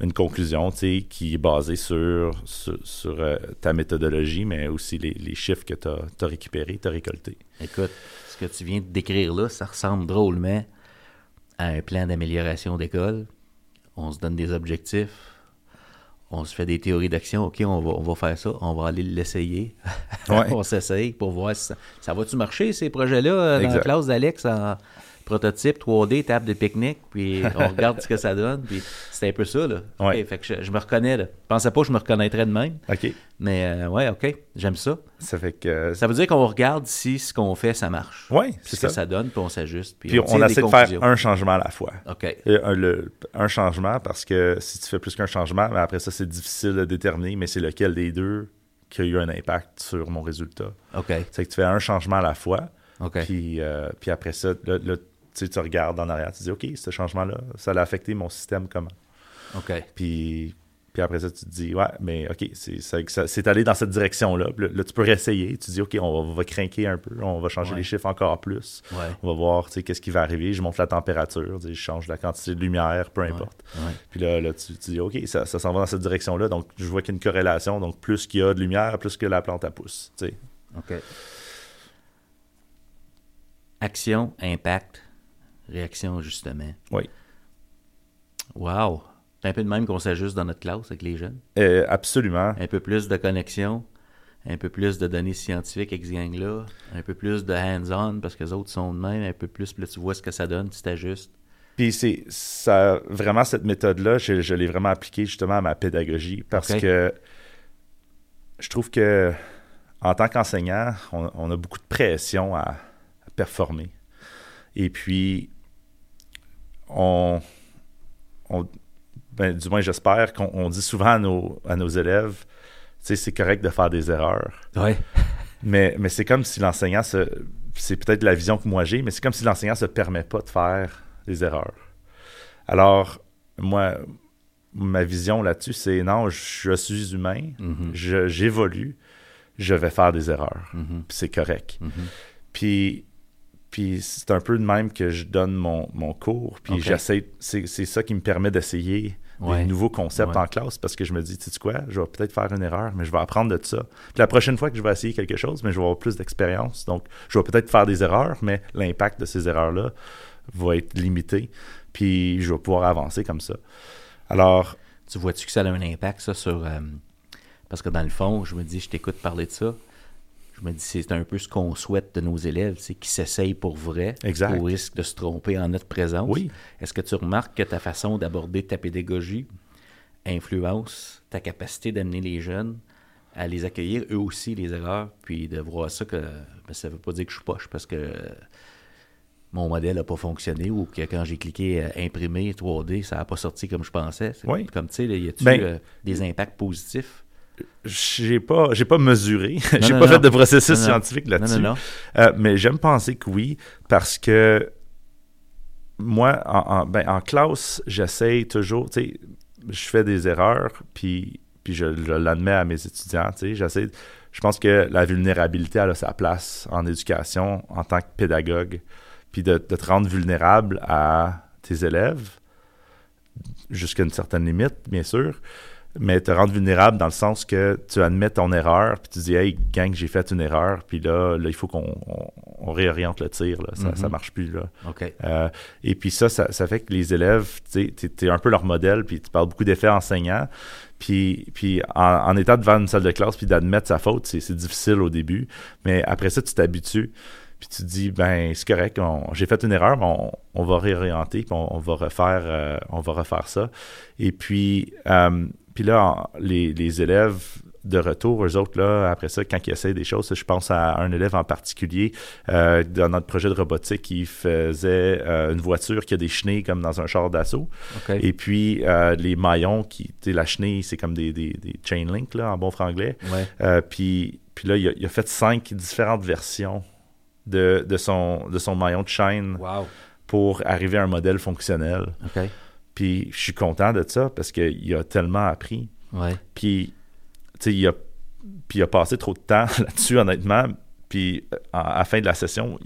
une conclusion qui est basée sur, sur, sur, euh, ta méthodologie, mais aussi les, les chiffres que tu as, récupérés, tu as récoltés. Écoute, ce que tu viens de décrire là, ça ressemble drôlement à un plan d'amélioration d'école. On se donne des objectifs, on se fait des théories d'action. OK, on va, on va faire ça, on va aller l'essayer. *laughs* Ouais. on s'essaye pour voir si ça, ça va-tu marcher, ces projets-là, euh, dans la classe d'Alex en prototype 3D, table de pique-nique, puis on *laughs* regarde ce que ça donne. Puis c'est un peu ça, là. Ouais. fait que je, je me reconnais, là. Je pensais pas que je me reconnaîtrais de même, OK. mais euh, ouais, OK, j'aime ça. Ça fait que. Ça veut dire qu'on regarde si ce qu'on fait, ça marche. Oui, Puis c'est ce que ça. ça donne, puis on s'ajuste. Puis, Puis on, essaie de faire un changement à la fois. OK. Euh, Un, le- un changement parce que si tu fais plus qu'un changement, mais après ça, c'est difficile de déterminer, mais c'est lequel des deux qui a eu un impact sur mon résultat. OK. C'est que tu fais un changement à la fois, OK. puis, euh, puis après ça, là, là, tu, sais, tu regardes en arrière, tu dis, OK, ce changement-là, ça a affecté mon système comment? OK. Puis, puis après ça, tu te dis, ouais, mais OK, c'est allé dans cette direction-là. Là, là, tu peux réessayer. Tu dis, OK, on va, va crinquer un peu, on va changer Ouais. les chiffres encore plus. Ouais. On va voir, tu sais, qu'est-ce qui va arriver. Je monte la température, je change la quantité de lumière, peu importe. Ouais. Puis là, là, tu, tu dis, OK, ça, ça s'en va dans cette direction-là. Donc, je vois qu'il y a une corrélation. Donc, plus qu'il y a de lumière, plus que la plante elle pousse. tu sais. OK. Action, impact, réaction, ajustement. Oui. Wow. C'est un peu de même qu'on s'ajuste dans notre classe avec les jeunes. Euh, absolument. Un peu plus de connexion, un peu plus de données scientifiques avec ce gang-là, un peu plus de hands-on parce que les autres sont de même, un peu plus, puis là, tu vois ce que ça donne, tu t'ajustes. Puis c'est ça vraiment cette méthode-là, je, je l'ai vraiment appliquée justement à ma pédagogie parce que je trouve que en tant qu'enseignant, on, on a beaucoup de pression à, à performer. Et puis on, on ben, du moins j'espère qu'on on dit souvent à nos, à nos élèves, tu sais, c'est correct de faire des erreurs. Ouais. *laughs* Mais, mais c'est comme si l'enseignant se. C'est peut-être la vision que moi j'ai, mais c'est comme si l'enseignant se permet pas de faire des erreurs. Alors, moi, ma vision là-dessus, c'est non, je suis humain, je- j'évolue, je vais faire des erreurs. Mhm. Puis c'est correct. Mhm. Puis, puis c'est un peu de même que je donne mon, mon cours. Puis j'essaie, c'est, c'est ça qui me permet d'essayer Ouais. des nouveaux concepts Ouais. en classe parce que je me dis, tu sais quoi, je vais peut-être faire une erreur, mais je vais apprendre de ça. Puis la prochaine fois que je vais essayer quelque chose, mais je vais avoir plus d'expérience. Donc, je vais peut-être faire des erreurs, mais l'impact de ces erreurs-là va être limité. Puis je vais pouvoir avancer comme ça. Alors, Tu vois-tu que ça a un impact, ça, sur. euh, parce que dans le fond, je me dis, je t'écoute parler de ça. Je me dis, c'est un peu ce qu'on souhaite de nos élèves, c'est qu'ils s'essayent pour vrai, Exact. au risque de se tromper en notre présence. Oui. Est-ce que tu remarques que ta façon d'aborder ta pédagogie influence ta capacité d'amener les jeunes à les accueillir, eux aussi, les erreurs, puis de voir ça que. ben, ça veut pas dire que je suis poche parce que mon modèle n'a pas fonctionné ou que quand j'ai cliqué euh, imprimer 3D, ça n'a pas sorti comme je pensais. Oui. Comme tu sais, y a-tu Ben- euh, des impacts positifs? J'ai pas, j'ai pas mesuré, *laughs* j'ai pas non. fait de processus Non, scientifique là-dessus. Euh, mais j'aime penser que oui, parce que moi, en, en- ben, en classe, j'essaye toujours, tu sais, je fais des erreurs, puis, puis je, je l'admets à mes étudiants, tu sais, j'essaie, je pense que la vulnérabilité, elle a sa place en éducation en tant que pédagogue, puis de, de te rendre vulnérable à tes élèves, jusqu'à une certaine limite, bien sûr, mais te rendre vulnérable dans le sens que tu admets ton erreur, puis tu dis, hey, gang, j'ai fait une erreur, puis là, là il faut qu'on on, réoriente le tir, là. Ça, ça marche plus. Là. Euh, et puis ça, ça, ça, fait que les élèves, tu es, un peu leur modèle, puis tu parles beaucoup d'effets enseignants. Puis, puis en, en, étant devant une salle de classe, puis d'admettre sa faute, c'est difficile au début, mais après ça, tu t'habitues. Puis tu te dis, ben c'est correct, j'ai fait une erreur, on, on va réorienter, puis on, va refaire, euh, on va refaire ça. Et puis, euh, puis là, les, les, élèves de retour, eux autres, là, après ça, quand ils essayent des choses, je pense à un élève en particulier euh, dans notre projet de robotique qui faisait euh, une voiture qui a des chenilles comme dans un char d'assaut. Et puis, euh, les maillons, qui, la chenille, c'est comme des, des, des, chain link, là, en bon franglais. puis, puis là, il a, il a, fait cinq différentes versions de, de, son, de son maillon de chaîne pour arriver à un modèle fonctionnel. Puis je suis content de ça parce qu'il a tellement appris. Puis, tu sais, il a, puis il a passé trop de temps *laughs* là-dessus, honnêtement. Puis à la fin de la session,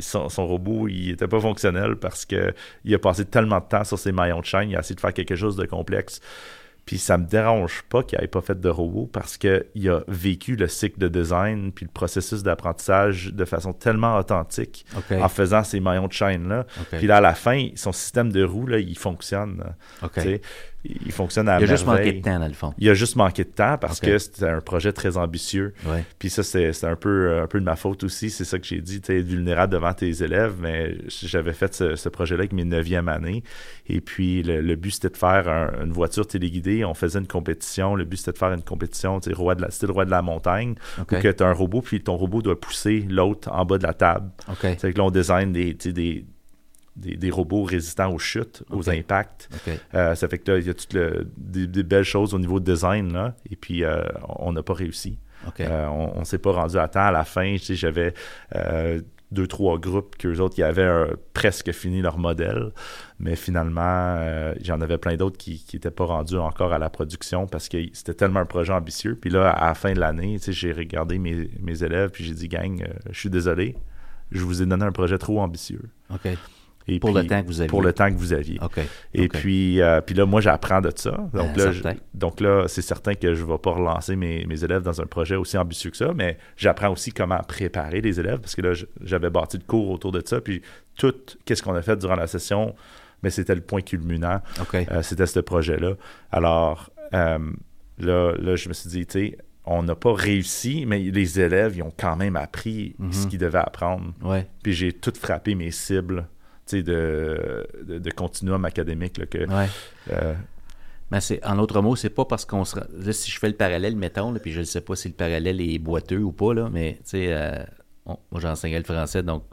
son, son, robot, il était pas fonctionnel parce que il a passé tellement de temps sur ses maillons de chaîne, il a essayé de faire quelque chose de complexe. Puis ça me dérange pas qu'il n'ait pas fait de robot parce qu'il a vécu le cycle de design puis le processus d'apprentissage de façon tellement authentique en faisant ces maillons de chaîne-là. Puis là, à la fin, son système de roue, là, il fonctionne il fonctionne à Il a juste manqué de temps, dans le fond. Il a juste manqué de temps parce que c'était un projet très ambitieux. Puis ça, c'est un peu, un peu de ma faute aussi. C'est ça que j'ai dit, tu es vulnérable devant tes élèves, mais j'avais fait ce, projet-là avec mes neuvième années. Et puis, le, but, c'était de faire une voiture téléguidée. On faisait une compétition. Le but, c'était de faire une compétition, tu roi de la, le roi de la montagne, où tu as un robot, puis ton robot doit pousser l'autre en bas de la table. C'est que là, on design des, des des, robots résistants aux chutes, aux impacts. Euh, ça fait que là, il y a toutes des, belles choses au niveau de design, là, et puis euh, on n'a pas réussi. Euh, on ne s'est pas rendu à temps. À la fin, j'avais deux, trois groupes qu'eux autres qui avaient presque fini leur modèle, mais finalement, j'en avais plein d'autres qui n'étaient pas rendus encore à la production parce que c'était tellement un projet ambitieux. Puis là, à la fin de l'année, j'ai regardé mes, mes, élèves, puis j'ai dit, gang, je suis désolé, je vous ai donné un projet trop ambitieux. Pour le temps que vous aviez. Pour le temps que vous aviez. OK. Et Puis, euh, puis là, moi, j'apprends de ça. Donc, là, donc là, c'est certain que je ne vais pas relancer mes, mes, élèves dans un projet aussi ambitieux que ça, mais j'apprends aussi comment préparer les élèves parce que là, j'avais bâti le cours autour de ça. Puis tout, qu'est-ce qu'on a fait durant la session, mais c'était le point culminant. Euh, c'était ce projet-là. Alors, euh, là, là, je me suis dit, tu sais, on n'a pas réussi, mais les élèves, ils ont quand même appris ce mhm. qu'ils devaient apprendre. Ouais. Puis j'ai tout frappé mes cibles de, de, continuum académique. Là, que, euh, mais c'est, en autre mot, c'est pas parce qu'on se. si je fais le parallèle, mettons, puis je ne sais pas si le parallèle est boiteux ou pas, là, mais tu sais, euh, moi j'enseignais le français, donc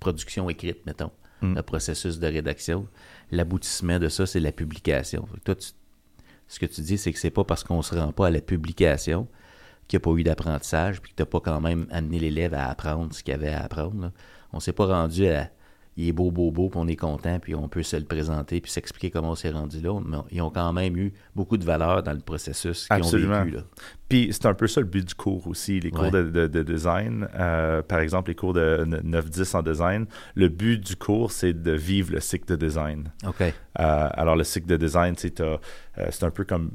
production écrite, mettons, mm. le processus de rédaction. L'aboutissement de ça, c'est la publication. Toi, ce que tu dis, c'est que c'est pas parce qu'on se rend pas à la publication qu'il n'y a pas eu d'apprentissage, puis que tu n'as pas quand même amené l'élève à apprendre ce qu'il avait à apprendre. Là. On s'est pas rendu à il est beau, beau, beau, puis on est content, puis on peut se le présenter, puis s'expliquer comment on s'est rendu là. Mais ils ont quand même eu beaucoup de valeur dans le processus qu'ils ont vécu. Là. Puis c'est un peu ça le but du cours aussi, les cours de, design. Euh, par exemple, les cours de 9-10 en design. Le but du cours, c'est de vivre le cycle de design. OK. Euh, alors, le cycle de design, euh, c'est un peu comme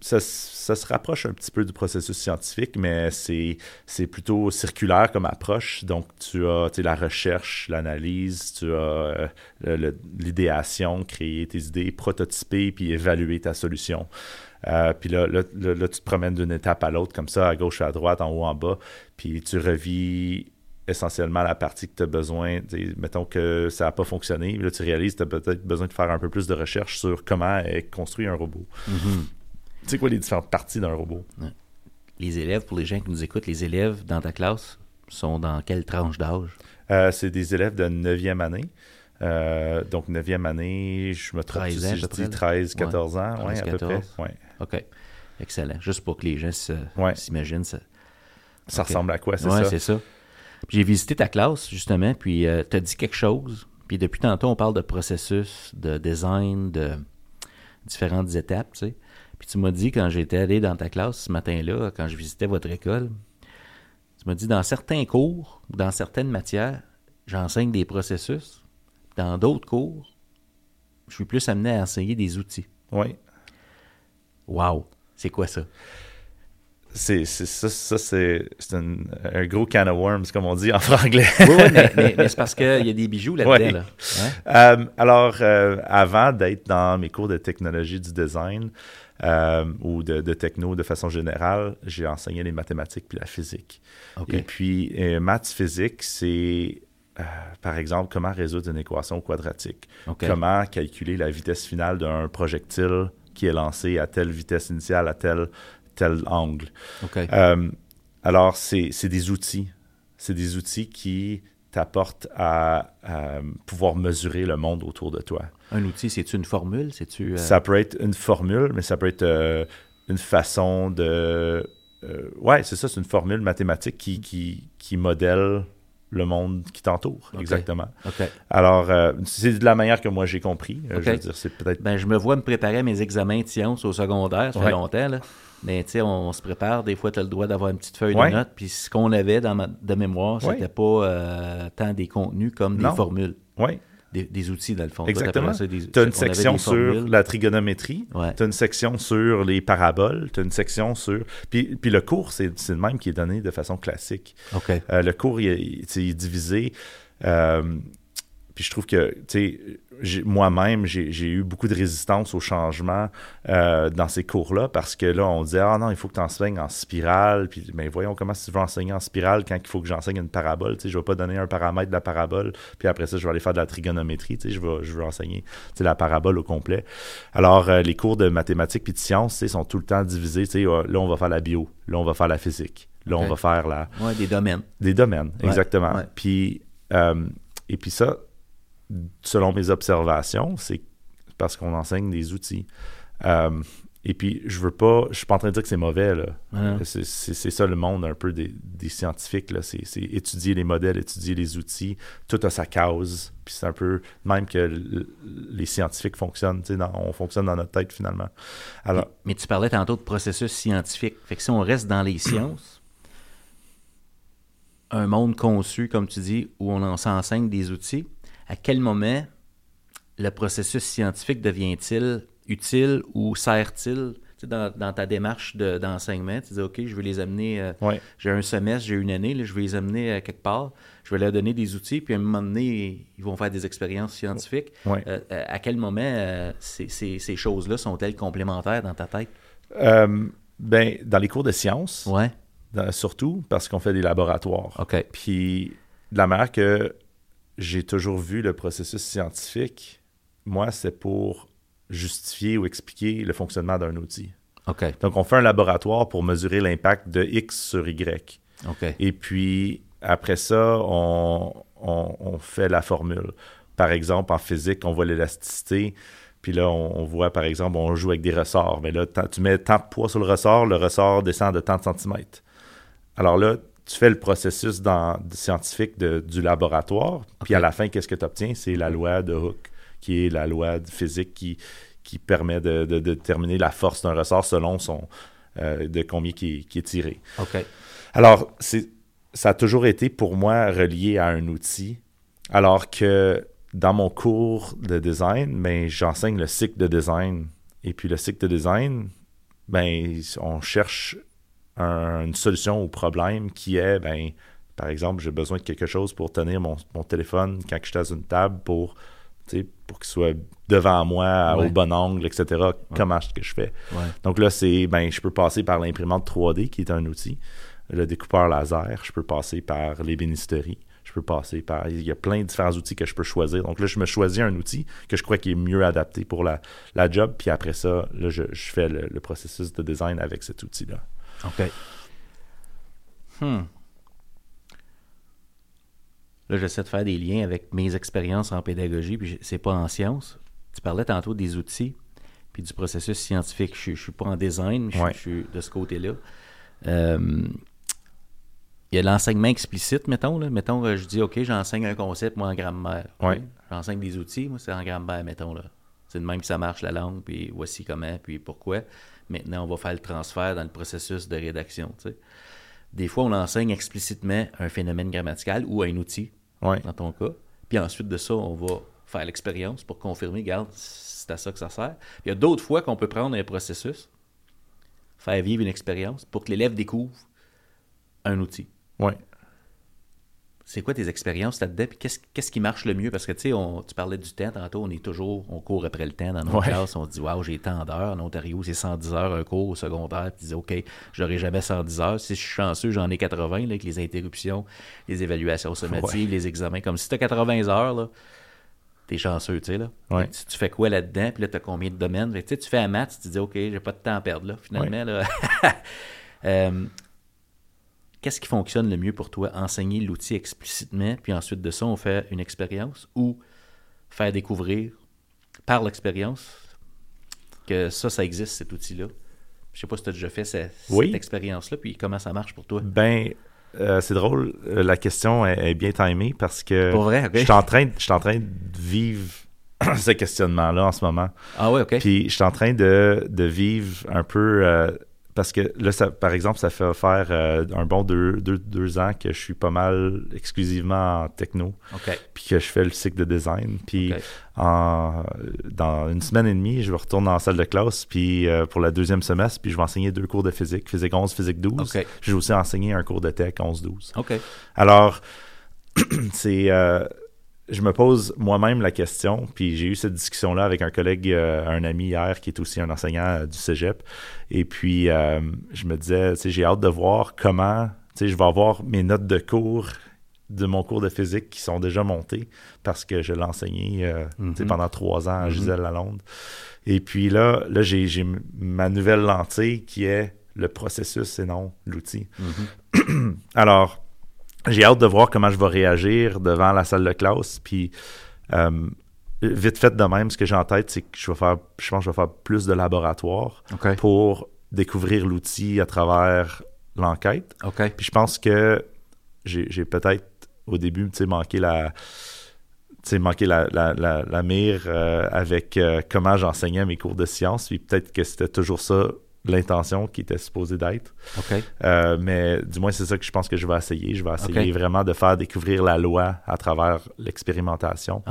ça, se rapproche un petit peu du processus scientifique, mais c'est plutôt circulaire comme approche. Donc, tu as la recherche, l'analyse, tu as euh, l'idéation, créer tes idées, prototyper, puis évaluer ta solution. Euh, puis là, là, tu te promènes d'une étape à l'autre, comme ça, à gauche, à droite, en haut, en bas, puis tu revis essentiellement la partie que tu as besoin. Mettons que ça n'a pas fonctionné, là, tu réalises que tu as peut-être besoin de faire un peu plus de recherche sur comment est construit un robot. Mm-hmm. Tu sais quoi les différentes parties d'un robot? Les élèves, pour les gens qui nous écoutent, les élèves dans ta classe sont dans quelle tranche d'âge? Euh, c'est des élèves de 9e année. Euh, donc, 9e année, je me trompe 13 si je dis 13, 14 ans, ouais, à peu près. Ouais. OK. Excellent. Juste pour que les gens s'imaginent. Ça, ça ressemble à quoi, c'est ça? c'est ça. J'ai visité ta classe, justement, puis euh, tu as dit quelque chose. Puis depuis tantôt, on parle de processus, de design, de différentes étapes, tu sais. Puis tu m'as dit, quand j'étais allé dans ta classe ce matin-là, quand je visitais votre école, tu m'as dit, dans certains cours, dans certaines matières, j'enseigne des processus. Dans d'autres cours, je suis plus amené à enseigner des outils. Oui. Wow! C'est quoi ça? C'est ça, ça, c'est un, gros can of worms, comme on dit en *laughs* franglais. Oui, oui, mais, mais- mais c'est parce qu'il y a des bijoux là-dedans. Là. Hein? Euh, alors, euh, avant d'être dans mes cours de technologie du design euh, ou de, de techno de façon générale, j'ai enseigné les mathématiques puis la physique. Et puis, euh, maths physique, c'est, euh, par exemple, comment résoudre une équation quadratique. Comment calculer la vitesse finale d'un projectile qui est lancé à telle vitesse initiale, à tel, tel angle. OK. Euh, alors, c'est des outils. C'est des outils qui t'apportent à, à pouvoir mesurer le monde autour de toi. Un outil, c'est-tu une formule? C'est-tu. euh, Ça peut être une formule, mais ça peut être euh, une façon de... euh, ouais, c'est ça, c'est une formule mathématique qui, qui, qui modèle le monde qui t'entoure. Exactement. Alors, euh, c'est de la manière que moi j'ai compris. Je veux dire, c'est peut-être... Ben, je me vois me préparer à mes examens de sciences au secondaire, ça fait Ouais. longtemps, là. Mais tu sais, on, se prépare, des fois, tu as le droit d'avoir une petite feuille Ouais. de notes, puis ce qu'on avait dans ma, de mémoire, Ouais. c'était pas euh, tant des contenus comme des Non. formules, Ouais, des, des outils, dans le fond. Exactement. Tu as une section sur la trigonométrie. Ouais. Tu as une section sur les paraboles, tu as une section sur... Puis, puis le cours, c'est le même qui est donné de façon classique. OK. Euh, le cours, il, il est divisé. euh, puis je trouve que, tu sais, moi-même, j'ai eu beaucoup de résistance au changement euh, dans ces cours-là parce que là, on disait, ah non, il faut que tu enseignes en spirale. Puis, mais voyons comment tu veux enseigner en spirale quand il faut que j'enseigne une parabole. Tu sais, je ne vais pas donner un paramètre de la parabole. Puis après ça, je vais aller faire de la trigonométrie. Tu sais, je vais, je veux enseigner tu sais, la parabole au complet. Alors, euh, les cours de mathématiques puis de sciences, tu sais, sont tout le temps divisés. Tu sais, euh, là, on va faire la bio. Là, on va faire la physique. Là, on va faire la, Ouais, des domaines. des domaines, Ouais, exactement. ouais. Puis, euh, et puis ça, selon mes observations, c'est parce qu'on enseigne des outils. Euh, et puis, je veux pas, je suis pas en train de dire que c'est mauvais, là. C'est ça le monde un peu des, des scientifiques, là. C'est étudier les modèles, étudier les outils. Tout a sa cause. Puis c'est un peu même que les scientifiques fonctionnent, tu sais, dans- on fonctionne dans notre tête, finalement. Alors, Mais tu parlais tantôt de processus scientifique. Fait que si on reste dans les sciences, un monde conçu, comme tu dis, où on en s'enseigne des outils, à quel moment le processus scientifique devient-il utile ou sert-il dans, dans ta démarche de- d'enseignement? tu dis, OK, je veux les amener, euh, ouais. j'ai un semestre, j'ai une année, là, je vais les amener euh, quelque part, je vais leur donner des outils, puis à un moment donné, ils vont faire des expériences scientifiques. Ouais. Euh, à quel moment ces, ces- ces choses-là sont-elles complémentaires dans ta tête? Ben, dans les cours de sciences, Ouais. dans- surtout parce qu'on fait des laboratoires. OK. Puis, de la manière que j'ai toujours vu le processus scientifique, moi, c'est pour justifier ou expliquer le fonctionnement d'un outil. Donc, on fait un laboratoire pour mesurer l'impact de X sur Y. Et puis, après ça, on, on- on fait la formule. Par exemple, en physique, on voit l'élasticité. Puis là, on, on voit, par exemple, on joue avec des ressorts. Mais là, tu mets tant de poids sur le ressort, le ressort descend de tant de centimètres. Alors là, tu fais le processus dans, scientifique de- du laboratoire. Puis à la fin, qu'est-ce que tu obtiens? C'est la loi de Hooke, qui est la loi de physique qui, qui permet de, de- de déterminer la force d'un ressort selon son, euh, de combien qui est- qui est tiré. OK. Alors, c'est, ça a toujours été pour moi relié à un outil, alors que dans mon cours de design, ben, j'enseigne le cycle de design. Et puis le cycle de design, ben, on cherche un- une solution au problème qui est, ben, par exemple, j'ai besoin de quelque chose pour tenir mon, mon téléphone quand je suis dans une table pour, pour qu'il soit devant moi Ouais. au bon angle, etc. Comment est-ce que je fais? Ouais. Donc là, c'est ben, je peux passer par l'imprimante 3D qui est un outil, le découpeur laser, je peux passer par l'ébénisterie, je peux passer par. Il y a plein de différents outils que je peux choisir. Donc là, je me choisis un outil que je crois qui est mieux adapté pour la, la job, puis après ça, là, je, je fais le, le processus de design avec cet outil-là. OK. Hmm. Là, j'essaie de faire des liens avec mes expériences en pédagogie, puis c'est pas en sciences. Tu parlais tantôt des outils, puis du processus scientifique. Je, je suis pas en design, je, Ouais. je suis de ce côté-là. Euh, il y a l'enseignement explicite, mettons. Là. Mettons, euh, je dis, OK, j'enseigne un concept, moi, en grammaire. Ouais. J'enseigne des outils, moi, c'est en grammaire, mettons. là. C'est de même que ça marche, la langue, puis voici comment, puis pourquoi. Maintenant, on va faire le transfert dans le processus de rédaction. Des fois, on enseigne explicitement un phénomène grammatical ou un outil, Ouais. dans ton cas. Puis ensuite de ça, on va faire l'expérience pour confirmer, regarde, c'est à ça que ça sert. Il y a d'autres fois qu'on peut prendre un processus, faire vivre une expérience pour que l'élève découvre un outil. Oui. C'est quoi tes expériences là-dedans? Puis qu'est-ce, qu'est-ce qui marche le mieux? Parce que tu sais, tu parlais du temps tantôt, on est toujours, on court après le temps dans nos Ouais. classes. On se dit, waouh, j'ai tant d'heures. En Ontario, c'est 110 heures un cours au secondaire. Puis tu dis, OK, j'aurai jamais 110 heures. Si je suis chanceux, j'en ai 80 là, avec les interruptions, les évaluations sommatives, les examens. Comme si tu as 80 heures, là, t'es chanceux, tu sais. Là. Ouais. Tu, tu fais quoi là-dedans? Puis là, tu as combien de domaines? Tu sais, tu fais un maths, tu te dis, OK, j'ai pas de temps à perdre là. Finalement, là. *laughs* Euh, Qu'est-ce qui fonctionne le mieux pour toi? Enseigner l'outil explicitement, puis ensuite de ça, on fait une expérience ou faire découvrir par l'expérience que ça, ça existe, cet outil-là. Je sais pas si tu as déjà fait ce- Oui. cette expérience-là, puis comment ça marche pour toi? Ben, euh, c'est drôle, euh, la question est, est bien timée parce que Pour vrai, je suis en train, je suis en train de vivre *clears throat* ce questionnement-là en ce moment. Ah ouais, OK. Puis je suis en train de, de vivre un peu euh, parce que là, ça, par exemple, ça fait faire euh, un bon deux, deux, deux ans que je suis pas mal exclusivement en techno, OK. puis que je fais le cycle de design. Puis en, dans une semaine et demie, je vais retourner en salle de classe puis euh, pour le deuxième semestre, puis je vais enseigner deux cours de physique, physique 11, physique 12. OK. Je vais aussi enseigner un cours de tech 11-12. OK. Alors, *clears throat* c'est. euh, je me pose moi-même la question, puis j'ai eu cette discussion-là avec un collègue, euh, un ami hier qui est aussi un enseignant euh, du cégep. Et puis, euh, je me disais, tu sais, j'ai hâte de voir comment, tu sais, je vais avoir mes notes de cours de mon cours de physique qui sont déjà montées parce que je l'ai enseigné Mhm. pendant trois ans à Mhm. Gisèle Lalonde. Et puis là, là j'ai j'ai ma nouvelle lentille qui est le processus et non l'outil. Mhm. *clears throat* Alors, j'ai hâte de voir comment je vais réagir devant la salle de classe. Puis, euh, vite fait de même, ce que j'ai en tête, c'est que je vais faire, je pense que je vais faire plus de laboratoire OK. pour découvrir l'outil à travers l'enquête. Puis je pense que j'ai peut-être au début, manqué la manqué la, la, la, la mire euh, avec euh, comment j'enseignais mes cours de sciences. Puis peut-être que c'était toujours ça l'intention qui était supposée d'être. Euh, mais du moins, c'est ça que je pense que je vais essayer. Je vais essayer vraiment de faire découvrir la loi à travers l'expérimentation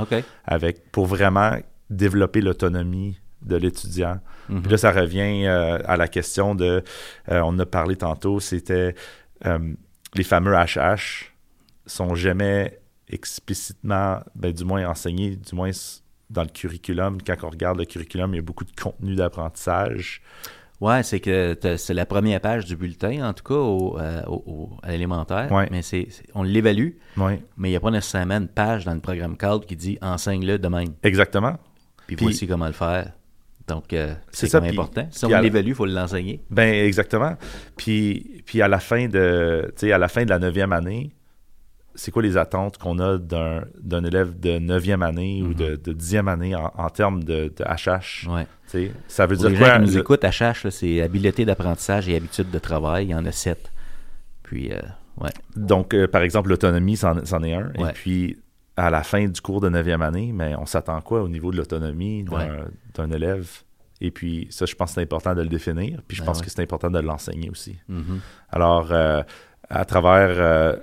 avec pour vraiment développer l'autonomie de l'étudiant. Mhm. Puis là, ça revient euh, à la question de, euh, on a parlé tantôt, c'était euh, les fameux HH sont jamais explicitement, ben, du moins enseignés, du moins dans le curriculum. Quand on regarde le curriculum, il y a beaucoup de contenu d'apprentissage. Ouais, c'est que c'est la première page du bulletin, en tout cas, au, euh, au- au- à l'élémentaire. Ouais. Mais c'est, on l'évalue, Oui, mais il n'y a pas nécessairement une page dans le programme cadre qui dit enseigne-le de même. exactement. Puis, Puis- voici comment le faire. Donc, euh, C'est puis- important. Si on la- l'évalue, il faut l'enseigner. Ben exactement. Puis, puis à la fin de, à la fin de la neuvième année, c'est quoi les attentes qu'on a d'un, d'un élève de neuvième année ou de, de dixième année en, en termes de, de HH? Ouais. Tu sais, Ça veut dire les quoi? gens qui nous écoutent, HH, là, c'est habileté d'apprentissage et habitude de travail. Il y en a sept. Puis, euh, ouais. Donc, euh, par exemple, l'autonomie, c'en, est un. Ouais. Et puis, à la fin du cours de neuvième année, mais on s'attend quoi au niveau de l'autonomie d'un, Ouais. élève? Et puis, ça, je pense que c'est important de le définir. Puis, je Ben pense ouais. que c'est important de l'enseigner aussi. Mhm. Alors, euh, à travers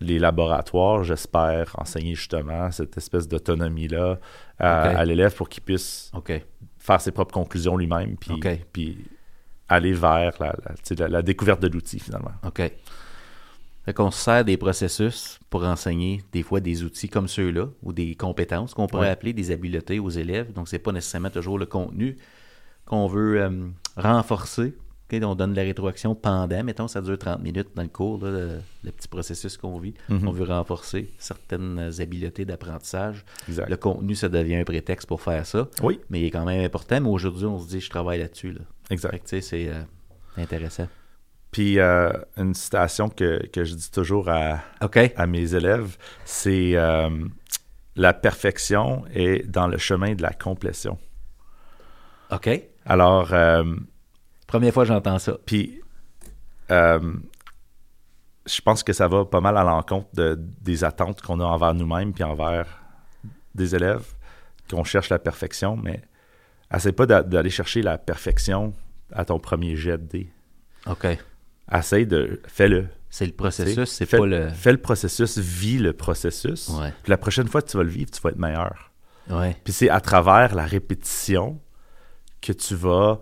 les laboratoires, j'espère enseigner justement cette espèce d'autonomie-là à, à l'élève pour qu'il puisse OK. Faire ses propres conclusions lui-même, puis, puis aller vers la, la- découverte de l'outil finalement. OK. Fait qu'on se sert des processus pour enseigner des fois des outils comme ceux-là ou des compétences qu'on pourrait Ouais. appeler des habiletés aux élèves. Donc, c'est pas nécessairement toujours le contenu qu'on veut euh, renforcer. On donne de la rétroaction pendant, mettons, ça dure 30 minutes dans le cours, là, le, le petit processus qu'on vit. Mhm. On veut renforcer certaines habiletés d'apprentissage. Exact. Le contenu, ça devient un prétexte pour faire ça, Oui, mais il est quand même important. Mais aujourd'hui, on se dit, je travaille là-dessus. Là. Exact. c'est euh, intéressant. Puis euh, une citation que, que je dis toujours à, à mes élèves, c'est euh, la perfection est dans le chemin de la complétion. OK. Alors, Première fois que j'entends ça. Puis, euh, je pense que ça va pas mal à l'encontre de- des attentes qu'on a envers nous-mêmes puis envers des élèves, qu'on cherche la perfection, mais essaie pas d'a- d'aller chercher la perfection à ton premier jet de dés. OK. Essaye de... Fais-le. C'est le processus, c'est Fais- pas le. Fais le processus, vis le processus. Ouais. Puis la prochaine fois que tu vas le vivre, tu vas être meilleur. Ouais. Puis c'est à travers la répétition que tu vas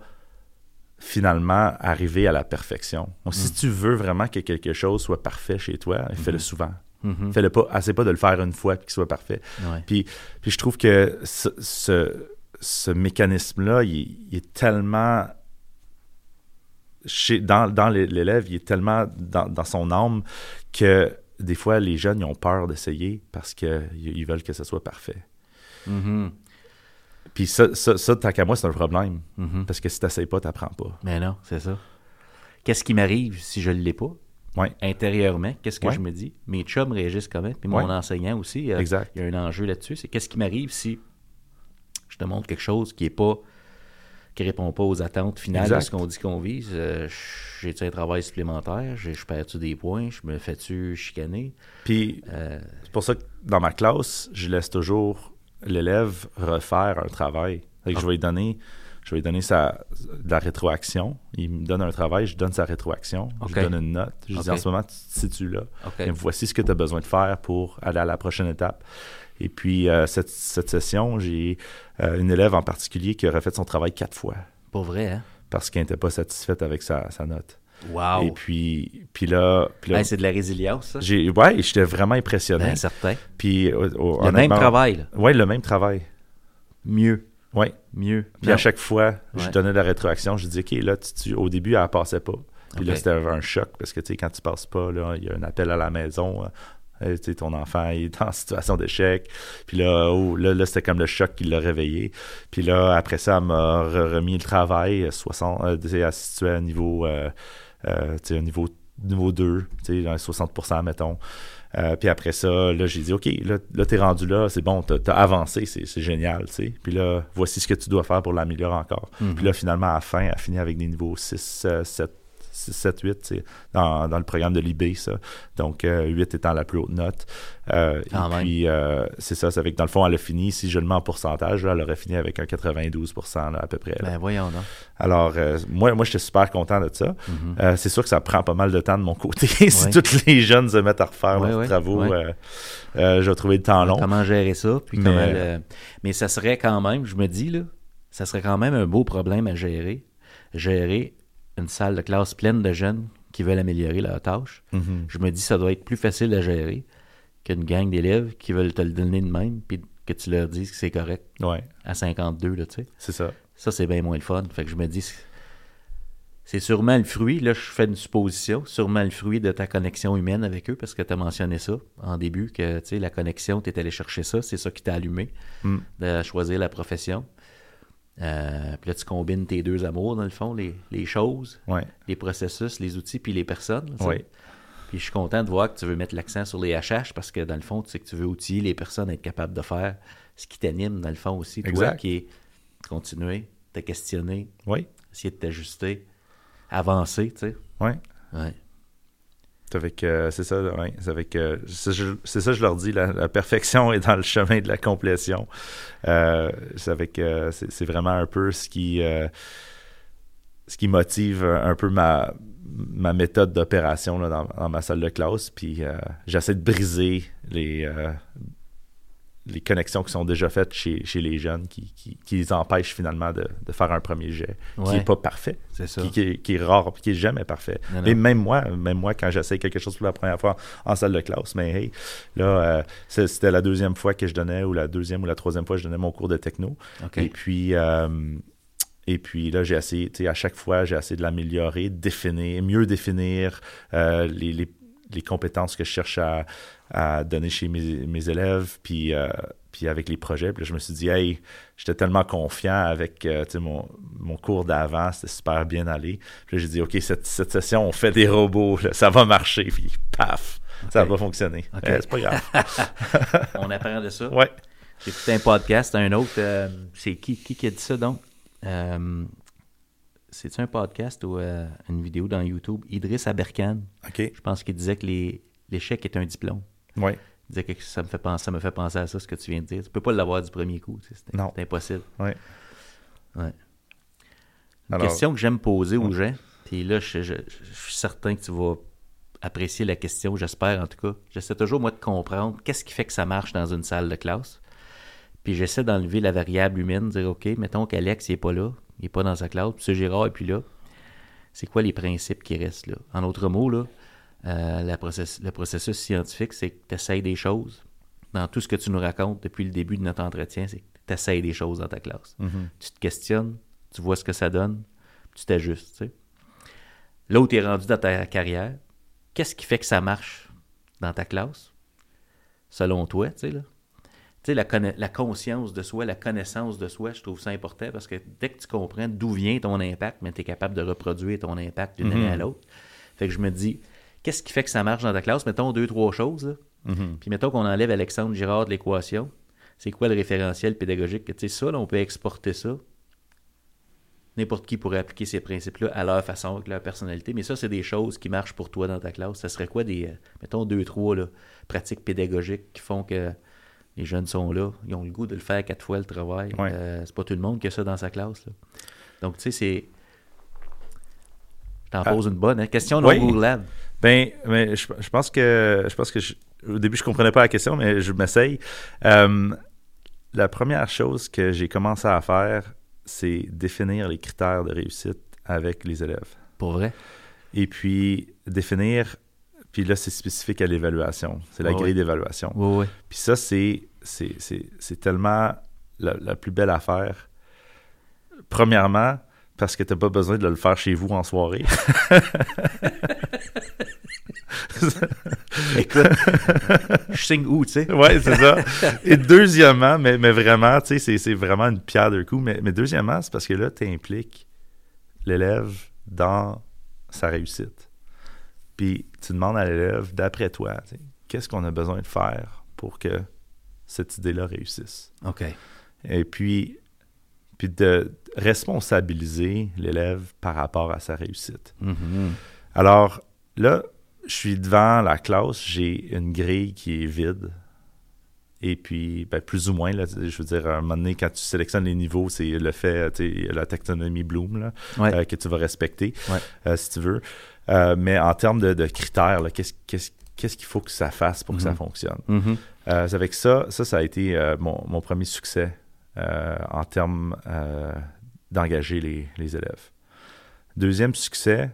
finalement arriver à la perfection. Donc, si Mm. tu veux vraiment que quelque chose soit parfait chez toi, fais-le souvent. Mhm. Fais-le pas, assez pas de le faire une fois puis qu'il soit parfait. Ouais. Puis, puis je trouve que ce, ce, ce mécanisme-là, il, il est tellement. Chez, dans dans l'é- l'élève, il est tellement dans, dans son âme que des fois, les jeunes ils ont peur d'essayer parce qu'ils ils veulent que ce soit parfait. Mhm. Puis ça, ça, ça tant qu'à moi, c'est un problème. Mhm. Parce que si tu n'essayes pas, tu n'apprends pas. Mais non, c'est ça. Qu'est-ce qui m'arrive si je ne l'ai pas? Ouais. Intérieurement, qu'est-ce que Ouais. je me dis? Mes chums réagissent quand même, puis mon Ouais. enseignant aussi. euh, Exact. Il y a un enjeu là-dessus. C'est qu'est-ce qui m'arrive si je te montre quelque chose qui est pas qui répond pas aux attentes finales de ce qu'on dit qu'on vise. Euh, J'ai-tu un travail supplémentaire? J'ai- Je perds-tu des points? Je me fais-tu chicaner? Puis Euh, c'est pour ça que dans ma classe, je laisse toujours l'élève refaire un travail. Fait que Je vais lui donner, je vais lui donner sa, de la rétroaction. Il me donne un travail, je donne sa rétroaction. Je Ok. lui donne une note. Je lui dis en ce moment, tu te situes là. Et voici ce que tu as besoin de faire pour aller à la prochaine étape. Et puis, euh, cette, cette session, j'ai euh, une élève en particulier qui a refait son travail quatre fois Pas vrai, hein? parce qu'elle n'était pas satisfaite avec sa, sa note. Wow! Et puis, puis là, puis là Hey, c'est de la résilience, ça? j'ai, ouais, j'étais vraiment impressionné. Ben, certain. Puis, au- Le même travail. Ouais, le même travail. Mieux. Ouais. Mieux. Puis Non. à chaque fois, je donnais la rétroaction. Je dis, OK, là, tu, tu- au début, elle passait pas. Puis là, c'était un choc parce que, tu sais, quand tu passes pas, là, il y a un appel à la maison. euh, euh, tu sais, ton enfant il est *laughs* en situation d'échec. Puis là, oh, là, là, c'était comme le choc qui l'a réveillé. Puis là, après ça, elle m'a re- remis le travail. euh, 60, euh, tu sais, elle se situait à niveau, euh, euh, au niveau, niveau 2, tu sais, dans les 60% mettons. Euh, puis après ça, là, j'ai dit, OK, là, là t'es rendu là, c'est bon, t'as as avancé, c'est génial, tu sais. Puis là, voici ce que tu dois faire pour l'améliorer encore. Mhm. Puis là, finalement, à la fin, elle a fini avec des niveaux 6, euh, 7, 6, 7, 8, tu sais, dans, dans le programme de l'IB, ça. Donc, euh, 8 étant la plus haute note. Euh, et même. puis, euh, c'est ça, c'est avec, dans le fond, elle a fini, si je le mets en pourcentage, là, elle aurait fini avec un 92 là, à peu près. là. Ben, voyons donc. Alors, euh, moi, moi j'étais super content de ça. Mhm. Euh, c'est sûr que ça prend pas mal de temps de mon côté. *laughs* si Ouais. tous les jeunes se mettent à refaire leurs travaux, euh, euh, je vais trouver le temps long. Comment gérer ça? Puis Mais- comment le- Mais ça serait quand même, je me dis, là, ça serait quand même un beau problème à gérer. Gérer une salle de classe pleine de jeunes qui veulent améliorer leur tâche. Mhm. Je me dis, ça doit être plus facile à gérer qu'une gang d'élèves qui veulent te le donner de même, puis que tu leur dises que c'est correct Ouais, à 52, là, tu sais. c'est ça. Ça, c'est bien moins le fun. Fait que je me dis, c'est- c'est sûrement le fruit, là, je fais une supposition, sûrement le fruit de ta connexion humaine avec eux, parce que tu as mentionné ça en début, que, tu sais, la connexion, tu es allé chercher ça, c'est ça qui t'a allumé, Mm. de choisir la profession. Euh, puis là, tu combines tes deux amours, dans le fond, les, les choses, Ouais, les processus, les outils, puis les personnes. ouais, Puis je suis content de voir que tu veux mettre l'accent sur les HH, parce que, dans le fond, tu sais que tu veux outiller les personnes à être capables de faire ce qui t'anime, dans le fond, aussi. Toi, Exact. qui est continuer, te questionner, ouais, essayer de t'ajuster, avancer, tu sais. ouais. Ouais. Euh, c'est ça, c'est avec, euh, c'est ça, je leur dis, la, perfection est dans le chemin de la complétion. Euh, c'est avec, c'est vraiment un peu ce qui, ce qui motive un peu ma, ma méthode d'opération dans, dans ma salle de classe. Puis j'essaie de briser les, les connexions qui sont déjà faites chez, chez les jeunes qui, qui, qui les empêchent finalement de, de faire un premier jet, qui n'est pas parfait ça. qui, qui est, qui est rare, qui est jamais parfait. Non, non. Mais même moi, même moi, quand j'essaie quelque chose pour la première fois en salle de classe, mais hey, là, euh, c'était la deuxième fois que je donnais, ou la deuxième ou la troisième fois que je donnais mon cours de techno. Et puis, euh, et puis là, j'ai essayé, tu sais, à chaque fois, j'ai essayé de l'améliorer, de définir, mieux définir euh, les, les- les compétences que je cherche à, à donner chez mes, mes élèves, puis, euh, puis avec les projets. Puis là, je me suis dit, hey, j'étais tellement confiant avec euh, mon, mon cours d'avant, c'était super bien allé. Puis j'ai dit, OK, cette, cette session, on fait des robots, là, ça va marcher, puis paf, ça va fonctionner. Ok. Euh, c'est pas grave. *laughs* On apprend de ça. ouais. J'ai écouté un podcast, un autre. c'est qui, qui qui a dit ça donc? C'est-tu un podcast ou euh, une vidéo dans YouTube? Idriss Aberkan. OK. Je pense qu'il disait que l'échec est un diplôme. Ouais. Que ça me fait penser, ça me fait penser à ça, ce que tu viens de dire. Tu peux pas l'avoir du premier coup. tu sais, C'est Non. c'est impossible. Ouais. Ouais. Une Alors- question que j'aime poser aux gens, puis là, je, je- je suis certain que tu vas apprécier la question, j'espère en tout cas. J'essaie toujours, moi, de comprendre qu'est-ce qui fait que ça marche dans une salle de classe. Puis j'essaie d'enlever la variable humaine, dire, OK, mettons qu'Alex n'est pas là, il n'est pas dans sa classe, puis ce Girard est plus là. c'est quoi les principes qui restent là? En autres mots, là, euh, la process- le processus scientifique, c'est que tu essayes des choses. Dans tout ce que tu nous racontes depuis le début de notre entretien, c'est que tu essayes des choses dans ta classe. Mhm. Tu te questionnes, tu vois ce que ça donne, tu t'ajustes. tu sais. Là où tu es rendu dans ta carrière, qu'est-ce qui fait que ça marche dans ta classe, selon toi, tu sais, là? Tu sais, la, conscience de soi, la connaissance de soi, je trouve ça important parce que dès que tu comprends d'où vient ton impact, tu es capable de reproduire ton impact d'une année à l'autre. Fait que je me dis, qu'est-ce qui fait que ça marche dans ta classe? Mettons deux, trois choses. là. Mhm. Puis mettons qu'on enlève Alexandre Girard de l'équation. C'est quoi le référentiel pédagogique? que, Tu sais, ça, là, on peut exporter ça. N'importe qui pourrait appliquer ces principes-là à leur façon, avec leur personnalité. Mais ça, c'est des choses qui marchent pour toi dans ta classe. Ça serait quoi des, euh, mettons, deux, trois là, pratiques pédagogiques qui font que les jeunes sont là, ils ont le goût de le faire quatre fois le travail. Ouais. Euh, c'est pas tout le monde qui a ça dans sa classe. là. Donc, tu sais, c'est. Je t'en Ah. pose une bonne. hein? Question non Oui. googlable. Ben, mais je, je pense que je pense que je- au début je comprenais pas la question, mais je m'essaye. Euh, la première chose que j'ai commencé à faire, c'est définir les critères de réussite avec les élèves. Pour vrai? Et puis définir, puis là c'est spécifique à l'évaluation, c'est la grille d'évaluation. Oui, oui. Puis ça c'est c'est tellement la, la plus belle affaire. Premièrement, parce que tu n'as pas besoin de le faire chez vous en soirée. *laughs* *laughs* *laughs* Écoute, *laughs* je signe où, tu sais? ouais, c'est ça. Et *laughs* deuxièmement, mais, mais vraiment, tu sais, c'est, vraiment une pierre deux coups. Mais, mais deuxièmement, c'est parce que là, tu impliques l'élève dans sa réussite. Puis tu demandes à l'élève, d'après toi, qu'est-ce qu'on a besoin de faire pour que cette idée-là réussisse? OK. Et puis, puis de responsabiliser l'élève par rapport à sa réussite. Mhm. Alors là, je suis devant la classe, j'ai une grille qui est vide. Et puis, ben, plus ou moins, là, je veux dire, à un moment donné, quand tu sélectionnes les niveaux, c'est le fait, tu sais, la taxonomie Bloom, là, Ouais. euh, que tu vas respecter, Ouais. euh, si tu veux. Euh, mais en termes de, de critères, qu'est-ce, qu'il faut que ça fasse pour que ça Mhm. fonctionne? Mhm. Euh, c'est avec ça, ça, ça a été mon, mon premier succès en termes d'engager les, les élèves. Deuxième succès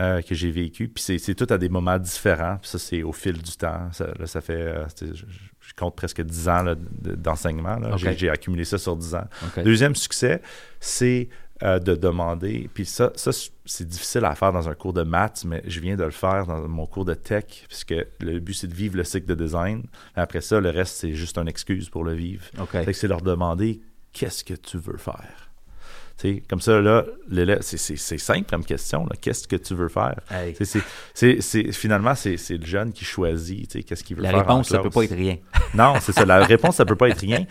euh, que j'ai vécu, puis c'est, tout à des moments différents, puis ça, c'est au fil du temps. Ça, là, ça fait, euh, je, je compte presque 10 ans d'enseignement. J'ai, accumulé ça sur 10 ans. Deuxième succès, c'est euh, de demander, puis ça, ça, c'est difficile à faire dans un cours de maths, mais je viens de le faire dans mon cours de tech, puisque le but, c'est de vivre le cycle de design. Après ça, le reste, c'est juste une excuse pour le vivre. OK. Fait que c'est leur demander qu'est-ce que tu veux faire? Comme ça, là, c'est, simple comme question. Qu'est-ce que tu veux faire? Hey. C'est, finalement, c'est, le jeune qui choisit qu'est-ce qu'il veut La faire. en réponse, ça peut classe. pas être rien. *laughs* Non, c'est ça. La réponse, ça peut pas être rien,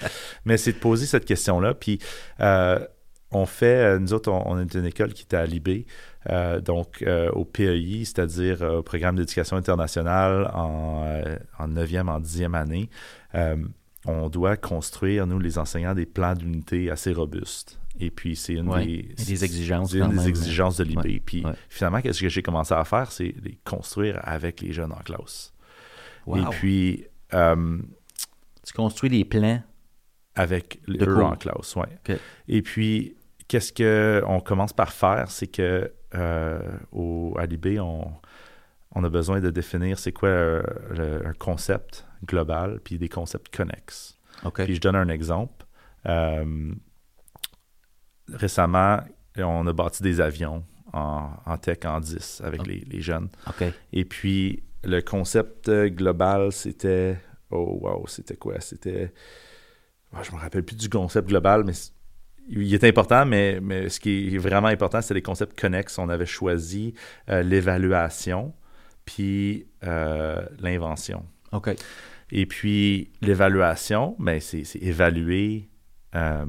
mais c'est de poser cette question-là. Puis, euh, on fait, euh, nous autres, on, on est une école qui est à Libé, euh, donc euh, au PEI, c'est-à-dire au programme d'éducation internationale en, en 9e, en 10e année. On doit construire, nous, les enseignants, des plans d'unité assez robustes. Et puis, c'est une Ouais. des, exigences c'est une quand des même. exigences de l'IB. Ouais. Puis, Ouais. finalement, qu'est-ce que j'ai commencé à faire? C'est les construire avec les jeunes en classe. Wow. Et puis, euh, Tu construis des plans. avec De eux cours. en classe. Ok. Et puis, qu'est-ce que on commence par faire, c'est que euh, au, à l'IB, on, on a besoin de définir c'est quoi euh, le- un concept global, puis des concepts connexes. OK. Puis je donne un exemple. Euh, récemment, on a bâti des avions en, en tech en 10 avec les, les jeunes. Et puis, le concept euh, global, c'était. Oh, wow, c'était quoi? C'était. Ah, je me rappelle plus du concept global, mais il est important, mais, mais ce qui est vraiment important, c'est les concepts connexes. On avait choisi euh, l'évaluation, puis euh, l'invention. OK. Et puis, l'évaluation, ben, c'est c'est évaluer, euh,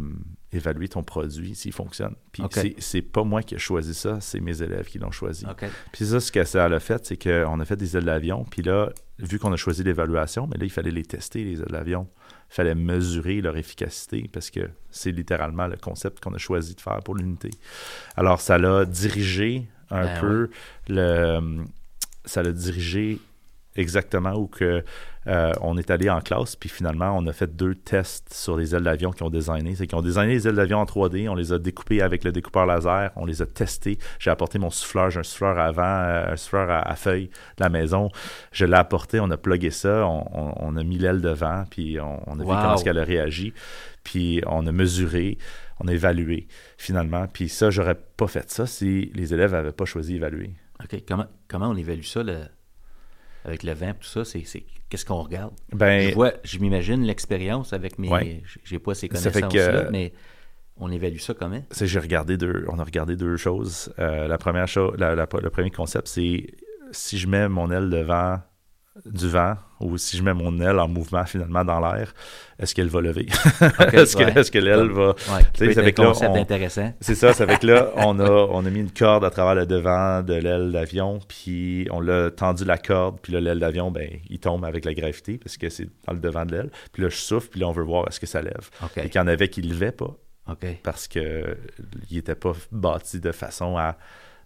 évaluer ton produit s'il fonctionne. Puis, Ok. c'est- pas moi qui ai choisi ça, c'est mes élèves qui l'ont choisi. Puis ça, ce que ça a fait, c'est qu'on a fait des ailes d'avion. Puis là, vu qu'on a choisi l'évaluation, mais là, il fallait les tester, les ailes d'avion. Il fallait mesurer leur efficacité parce que c'est littéralement le concept qu'on a choisi de faire pour l'unité. Alors, ça l'a dirigé un Ben peu le... Ça l'a dirigé exactement où que euh, on est allé en classe, puis finalement, on a fait deux tests sur les ailes d'avion qu'ils ont designées. C'est qu'ils ont designé les ailes d'avion en 3D, on les a découpées avec le découpeur laser, on les a testés. J'ai apporté mon souffleur, j'ai un souffleur avant, euh, un souffleur à, feuilles de la maison. Je l'ai apporté, on a plugué ça, on, a mis l'aile devant, puis on, a vu comment qu'elle a réagi. Puis on a mesuré, on a évalué finalement. Puis ça, j'aurais pas fait ça si les élèves n'avaient pas choisi d'évaluer. OK. Comment, comment on évalue ça avec le vent, tout ça? C'est qu'est-ce qu'on regarde? Ben, je vois, je m'imagine l'expérience avec mes. J'ai pas ces connaissances-là, mais on évalue ça comment? J'ai regardé deux. On a regardé deux choses. Euh, la première chose, le premier concept, c'est si je mets mon aile devant du vent ou si je mets mon aile en mouvement finalement dans l'air, est-ce qu'elle va lever? *laughs* est-ce, que, l'aile va? c'est avec là, intéressant. *laughs* C'est ça, c'est avec là, *laughs* on a, on a mis une corde à travers le devant de l'aile d'avion, puis on l'a tendu la corde, puis là, l'aile d'avion, ben, il tombe avec la gravité parce que c'est dans le devant de l'aile. Puis là, je souffle, puis là, on veut voir est-ce que ça lève. Et qu'il y en avait qui ne levaient pas. Parce qu'il n'était pas bâti de façon à,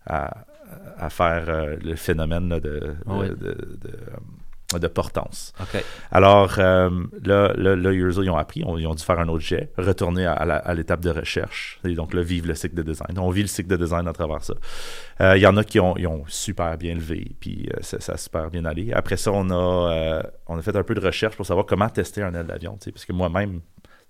à, faire euh, le phénomène de, de de portance. Alors, euh, là, là, là, ils ont appris, ils ont dû faire un autre jet, retourner à, l'étape de recherche, et donc là, vivre le cycle de design. On vit le cycle de design à travers ça. Euh, il y en a qui ont, ont super bien levé, puis euh, ça, a super bien allé. Après ça, on a, on a fait un peu de recherche pour savoir comment tester un aile d'avion, parce que moi-même,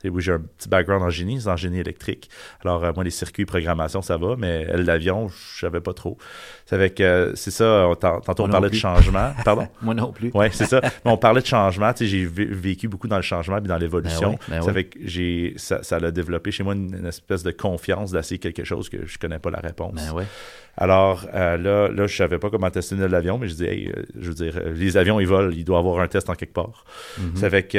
oui, j'ai un petit background en génie, c'est en génie électrique. Alors, euh, moi, les circuits programmation, ça va, mais l'avion, je savais pas trop. C'est avec, euh, c'est ça, tantôt on parlait de changement. Pardon? *laughs* moi non plus. Oui, c'est ça. Mais on parlait de changement. Tu sais, j'ai vécu beaucoup dans le changement et dans l'évolution. Ben ben j'ai, ça, ça a développé chez moi une, espèce de confiance d'essayer quelque chose que je connais pas la réponse. Ben Alors euh, là, là, je savais pas comment tester l'avion, mais je dis, je veux dire, les avions, ils volent, il doit avoir un test en quelque part. Mm-hmm. C'est avec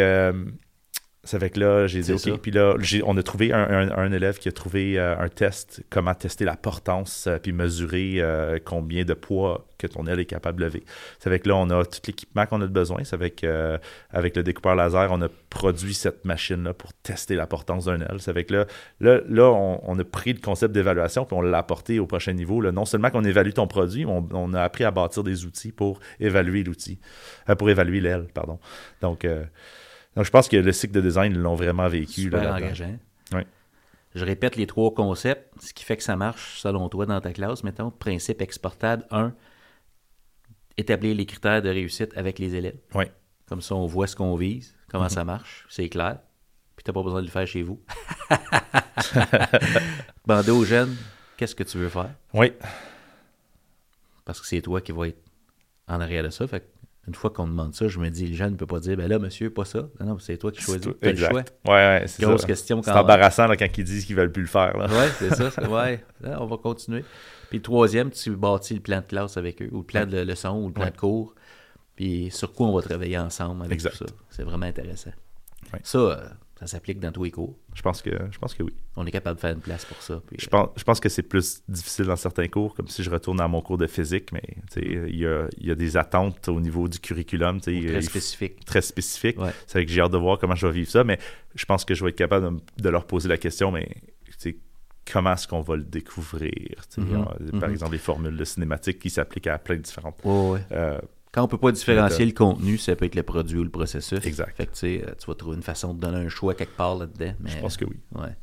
c'est avec là, j'ai dit OK. Puis là, on a trouvé un, élève qui a trouvé euh, un test, comment tester la portance, euh, puis mesurer euh, combien de poids que ton aile est capable de lever. C'est avec là, on a tout l'équipement qu'on a besoin. C'est avec, avec le découpeur laser, on a produit cette machine-là pour tester la portance d'un aile. C'est avec là, là, là on, a pris le concept d'évaluation, puis on l'a apporté au prochain niveau. Là. Non seulement qu'on évalue ton produit, on, a appris à bâtir des outils pour évaluer l'outil, pour évaluer l'aile, pardon. Donc, donc, je pense que le cycle de design, ils l'ont vraiment vécu. Super là, engageant. Oui. Je répète les trois concepts, ce qui fait que ça marche selon toi dans ta classe. Mettons, principe exportable. Un, établir les critères de réussite avec les élèves. Oui. Comme ça, on voit ce qu'on vise, comment mm-hmm. ça marche, c'est clair. Puis tu n'as pas besoin de le faire chez vous. *laughs* Bander aux jeunes, qu'est-ce que tu veux faire? Oui. Parce que c'est toi qui vas être en arrière de ça. Fait une fois qu'on demande ça, je me dis, le jeune ne peut pas dire, ben là, monsieur, pas ça. Non, non c'est toi qui choisis. Tu as le choix. Ouais, ouais, c'est Grosse question. C'est embarrassant quand ils disent qu'ils veulent plus le faire. Oui, c'est ça. *laughs* Ouais, on va continuer. Puis le troisième, tu bâtis le plan de classe avec eux, ou le plan de leçon, ou le plan de cours. Puis sur quoi on va travailler ensemble avec tout ça. C'est vraiment intéressant. Ça, euh, ça s'applique dans tous les cours. Je pense que, je pense que oui. On est capable de faire une place pour ça. je, pense, je pense que c'est plus difficile dans certains cours, comme si je retourne à mon cours de physique, mais il y a, y a, des attentes au niveau du curriculum. Très spécifique. Très spécifique. C'est vrai que j'ai hâte de voir comment je vais vivre ça, mais je pense que je vais être capable de, leur poser la question, mais comment est-ce qu'on va le découvrir? Mm-hmm. Par mm-hmm. exemple, les formules de cinématique qui s'appliquent à plein de différentes... Euh, quand on peut pas différencier le contenu, ça peut être le produit ou le processus. Exact. Fait que, euh, tu vas trouver une façon de donner un choix quelque part là-dedans. Je pense que oui. Ouais.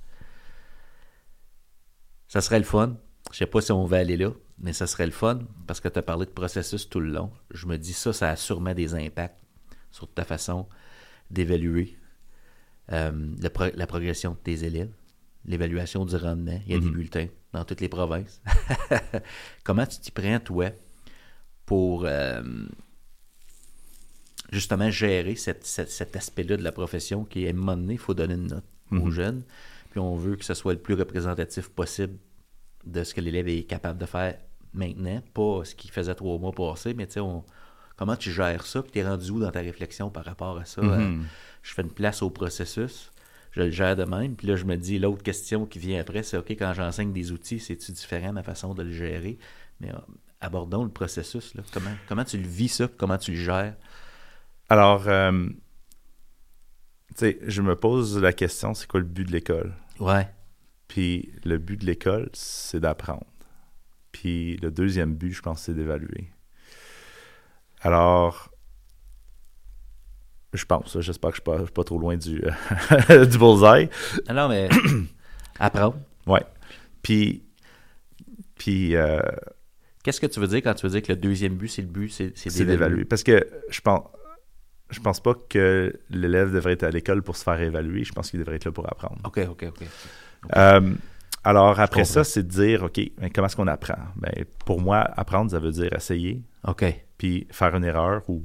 Ça serait le fun. Je sais pas si on va aller là, mais ça serait le fun parce que tu as parlé de processus tout le long. Je me dis ça, ça a sûrement des impacts sur ta façon d'évaluer euh, la progression de tes élèves, l'évaluation du rendement. Il y a des mm-hmm. bulletins dans toutes les provinces. *laughs* Comment tu t'y prends, toi, pour euh, justement gérer cet aspect-là de la profession qui est donné, il faut donner une note aux mhm. jeunes. Puis on veut que ce soit le plus représentatif possible de ce que l'élève est capable de faire maintenant, pas ce qu'il faisait trois mois passés, mais tu sais, comment tu gères ça, puis tu es rendu où dans ta réflexion par rapport à ça? Mhm. Euh, je fais une place au processus, je le gère de même, puis là, je me dis, l'autre question qui vient après, c'est, OK, quand j'enseigne des outils, c'est-tu différent ma façon de le gérer? Mais euh, abordons le processus. Comment, comment tu le vis ça? Comment tu le gères? Alors, euh, tu sais, je me pose la question, c'est quoi le but de l'école? Ouais. Puis le but de l'école, c'est d'apprendre. Puis le deuxième but, je pense, c'est d'évaluer. Alors, Je pense. J'espère que je ne suis, pas trop loin du, *laughs* du bullseye. Non, mais *clears throat* apprendre. Ouais. Puis. Puis. Euh, Qu'est-ce que tu veux dire quand tu veux dire que le deuxième but, c'est le but, c'est C'est d'évaluer? Parce que je pense. Je pense pas que l'élève devrait être à l'école pour se faire évaluer. Je pense qu'il devrait être là pour apprendre. OK, OK, OK. Euh, alors, après ça, c'est de dire, OK, mais comment est-ce qu'on apprend? Ben, pour moi, apprendre, ça veut dire essayer. OK. Puis faire une erreur ou.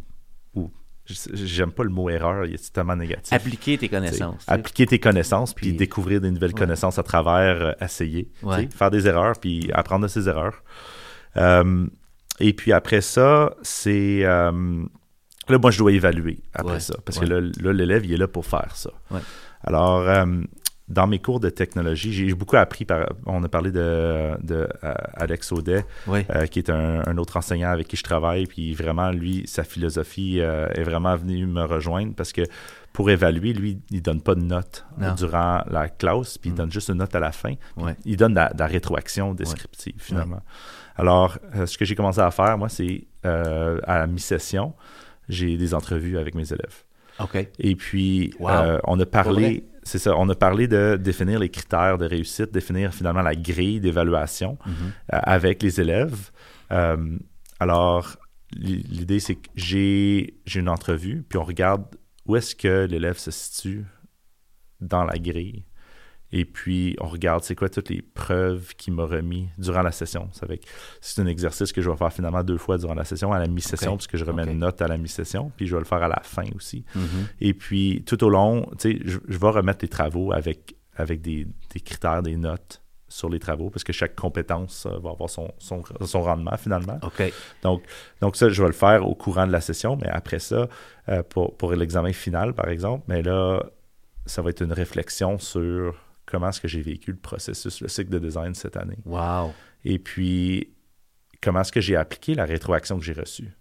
ou J'aime pas le mot erreur, il est tellement négatif. Appliquer tes connaissances. Appliquer tes connaissances, puis, découvrir des nouvelles connaissances à travers euh, essayer. Faire des erreurs, puis apprendre de ces erreurs. Euh, et puis après ça, c'est. Là, moi, je dois évaluer après ça. Parce que là, l'élève, il est là pour faire ça. Alors, euh, dans mes cours de technologie, j'ai beaucoup appris. Par, on a parlé de, de euh, Alex Audet, euh, qui est un, autre enseignant avec qui je travaille. Puis vraiment, lui, sa philosophie est vraiment venue me rejoindre parce que pour évaluer, lui, il donne pas de notes durant la classe, puis il mm. donne juste une note à la fin. Il donne de la, rétroaction descriptive, finalement. Alors, ce que j'ai commencé à faire, moi, c'est à la mi-session, j'ai des entrevues avec mes élèves. OK. Et puis, euh, on a parlé, c'est ça, on a parlé de définir les critères de réussite, définir finalement la grille d'évaluation mhm. euh, avec les élèves. Euh, alors, l'idée, c'est que j'ai une entrevue, puis on regarde où est-ce que l'élève se situe dans la grille. Et puis, on regarde c'est quoi toutes les preuves qu'il m'a remis durant la session. C'est un exercice que je vais faire finalement deux fois durant la session, à la mi-session, puisque je remets une note à la mi-session, puis je vais le faire à la fin aussi. Mm-hmm. Et puis, tout au long, tu sais, je, vais remettre les travaux avec, avec des, critères, des notes sur les travaux, parce que chaque compétence va avoir son, son, rendement finalement. Donc, donc, ça, je vais le faire au courant de la session, mais après ça, euh, pour, pour l'examen final, par exemple, mais là, ça va être une réflexion sur comment est-ce que j'ai vécu le processus, le cycle de design cette année. Wow. Et puis, comment est-ce que j'ai appliqué la rétroaction que j'ai reçue?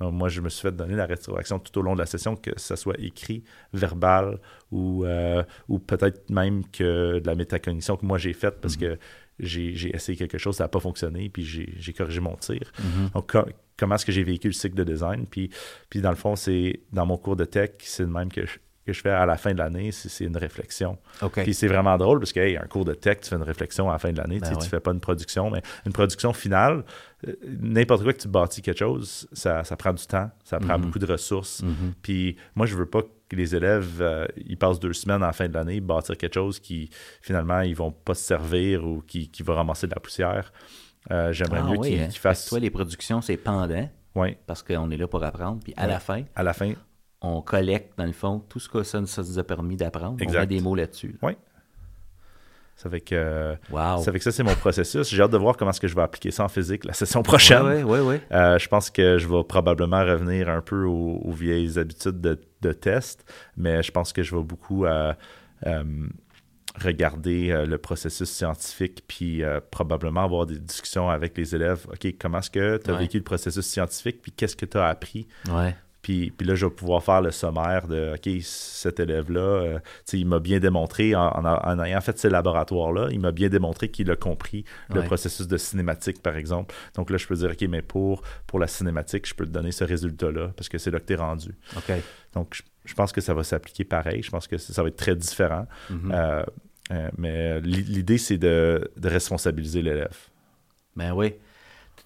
moi, je me suis fait donner la rétroaction tout au long de la session, que ce soit écrit, verbal ou, euh, ou peut-être même que de la métacognition que moi j'ai faite parce mm-hmm. que j'ai essayé quelque chose, ça n'a pas fonctionné, puis j'ai corrigé mon tir. Mm-hmm. Donc, comment est-ce que j'ai vécu le cycle de design? Puis, puis dans le fond, c'est dans mon cours de tech, c'est le même que que je fais à la fin de l'année, c'est une réflexion. Puis c'est vraiment drôle parce que, un cours de tech, tu fais une réflexion à la fin de l'année, ben tu ne fais pas une production, mais une production finale, euh, n'importe quoi que tu bâtis quelque chose, ça, prend du temps, ça prend mhm. beaucoup de ressources. Mhm. Puis moi, je veux pas que les élèves, euh, ils passent deux semaines à la fin de l'année, bâtir quelque chose qui, finalement, ils vont pas se servir ou qui, qui va ramasser de la poussière. Euh, j'aimerais ah mieux qu'ils hein. fassent. Toi, les productions, c'est pendant. Oui. Parce qu'on est là pour apprendre. Puis à la fin. À la fin, on collecte, dans le fond, tout ce que ça, nous a permis d'apprendre. On met des mots là-dessus. Oui. Ça fait que, wow. ça fait que ça, c'est mon processus. J'ai hâte de voir comment est-ce que je vais appliquer ça en physique la session prochaine. Oui, oui, oui. je pense que je vais probablement revenir un peu aux, vieilles habitudes de, de, test, mais je pense que je vais beaucoup euh, euh, regarder euh, le processus scientifique, puis probablement avoir des discussions avec les élèves. OK, comment est-ce que tu as vécu le processus scientifique, puis qu'est-ce que tu as appris? Ouais. Puis, puis, là, je vais pouvoir faire le sommaire de OK, cet élève-là, euh, il m'a bien démontré, en, ayant fait ces laboratoires-là, il m'a bien démontré qu'il a compris le processus de cinématique, par exemple. Donc là, je peux dire OK, mais pour, pour la cinématique, je peux te donner ce résultat-là parce que c'est là que tu es rendu. OK. Donc, je, pense que ça va s'appliquer pareil. Je pense que ça va être très différent. Mm-hmm. Euh, euh, mais l'idée, c'est de, de responsabiliser l'élève. Ben oui.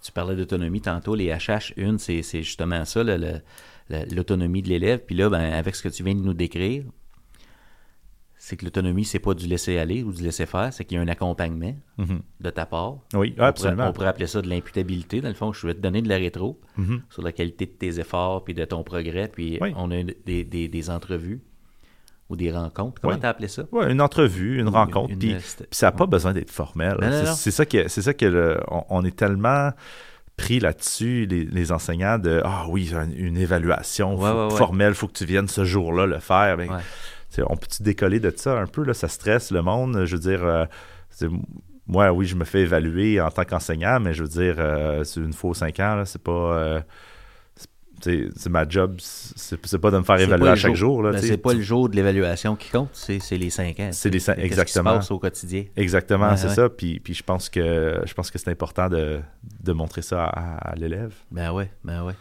Tu parlais d'autonomie tantôt. Les HH1, c'est justement ça, le l'autonomie de l'élève. Puis là, ben, avec ce que tu viens de nous décrire, c'est que l'autonomie, c'est pas du laisser aller ou du laisser faire, c'est qu'il y a un accompagnement mm-hmm. de ta part. Oui, absolument. On pourrait, appeler ça de l'imputabilité. Dans le fond, je vais te donner de la rétro mm-hmm. sur la qualité de tes efforts puis de ton progrès. Puis on a des, des, entrevues ou des rencontres. Comment tu as appelé ça? Oui, une entrevue, une rencontre. puis, ça n'a pas besoin d'être formel. C'est ça que, ça que on, est tellement pris là-dessus, les, enseignants, de Ah oui, une, évaluation formelle, il faut que tu viennes ce jour-là le faire. On peut-tu décoller de ça un peu? Là, ça stresse le monde. Je veux dire, euh, moi, oui, je me fais évaluer en tant qu'enseignant, mais je veux dire, euh, c'est une fois aux cinq ans, c'est pas. Euh, c'est ma job, c'est pas de me faire évaluer à chaque jour. Ben, c'est pas le jour de l'évaluation qui compte, c'est les cinq ans. C'est les cinq, exactement. Qui se passe au quotidien. Exactement, c'est ça. Puis, puis je pense que je pense que c'est important de, de, montrer ça à, l'élève. Ben ouais, ben ouais.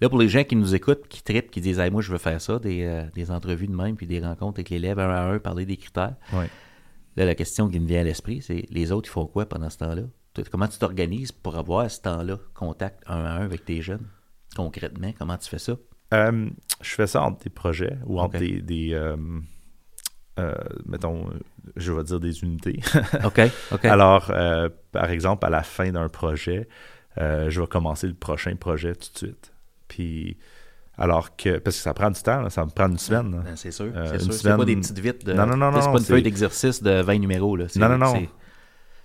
Là, pour les gens qui nous écoutent, qui tripent, qui disent Moi, je veux faire ça, des, euh, des, entrevues de même, puis des rencontres avec l'élève un à un, parler des critères. Là, la question qui me vient à l'esprit, c'est les autres, ils font quoi pendant ce temps-là? Comment tu t'organises pour avoir ce temps-là, contact un à un avec tes jeunes? Concrètement, comment tu fais ça? Euh, Je fais ça entre des projets ou entre des. Euh, mettons, je vais dire des unités. *laughs* OK. OK. Alors, par exemple, à la fin d'un projet, je vais commencer le prochain projet tout de suite. Puis, alors que, parce que ça prend du temps, ça me prend une semaine. Ben, c'est sûr. Euh, c'est sûr. pas des petites vites. De... Non, non, non. C'est pas une feuille d'exercice de 20 numéros. Là. Non, non, non.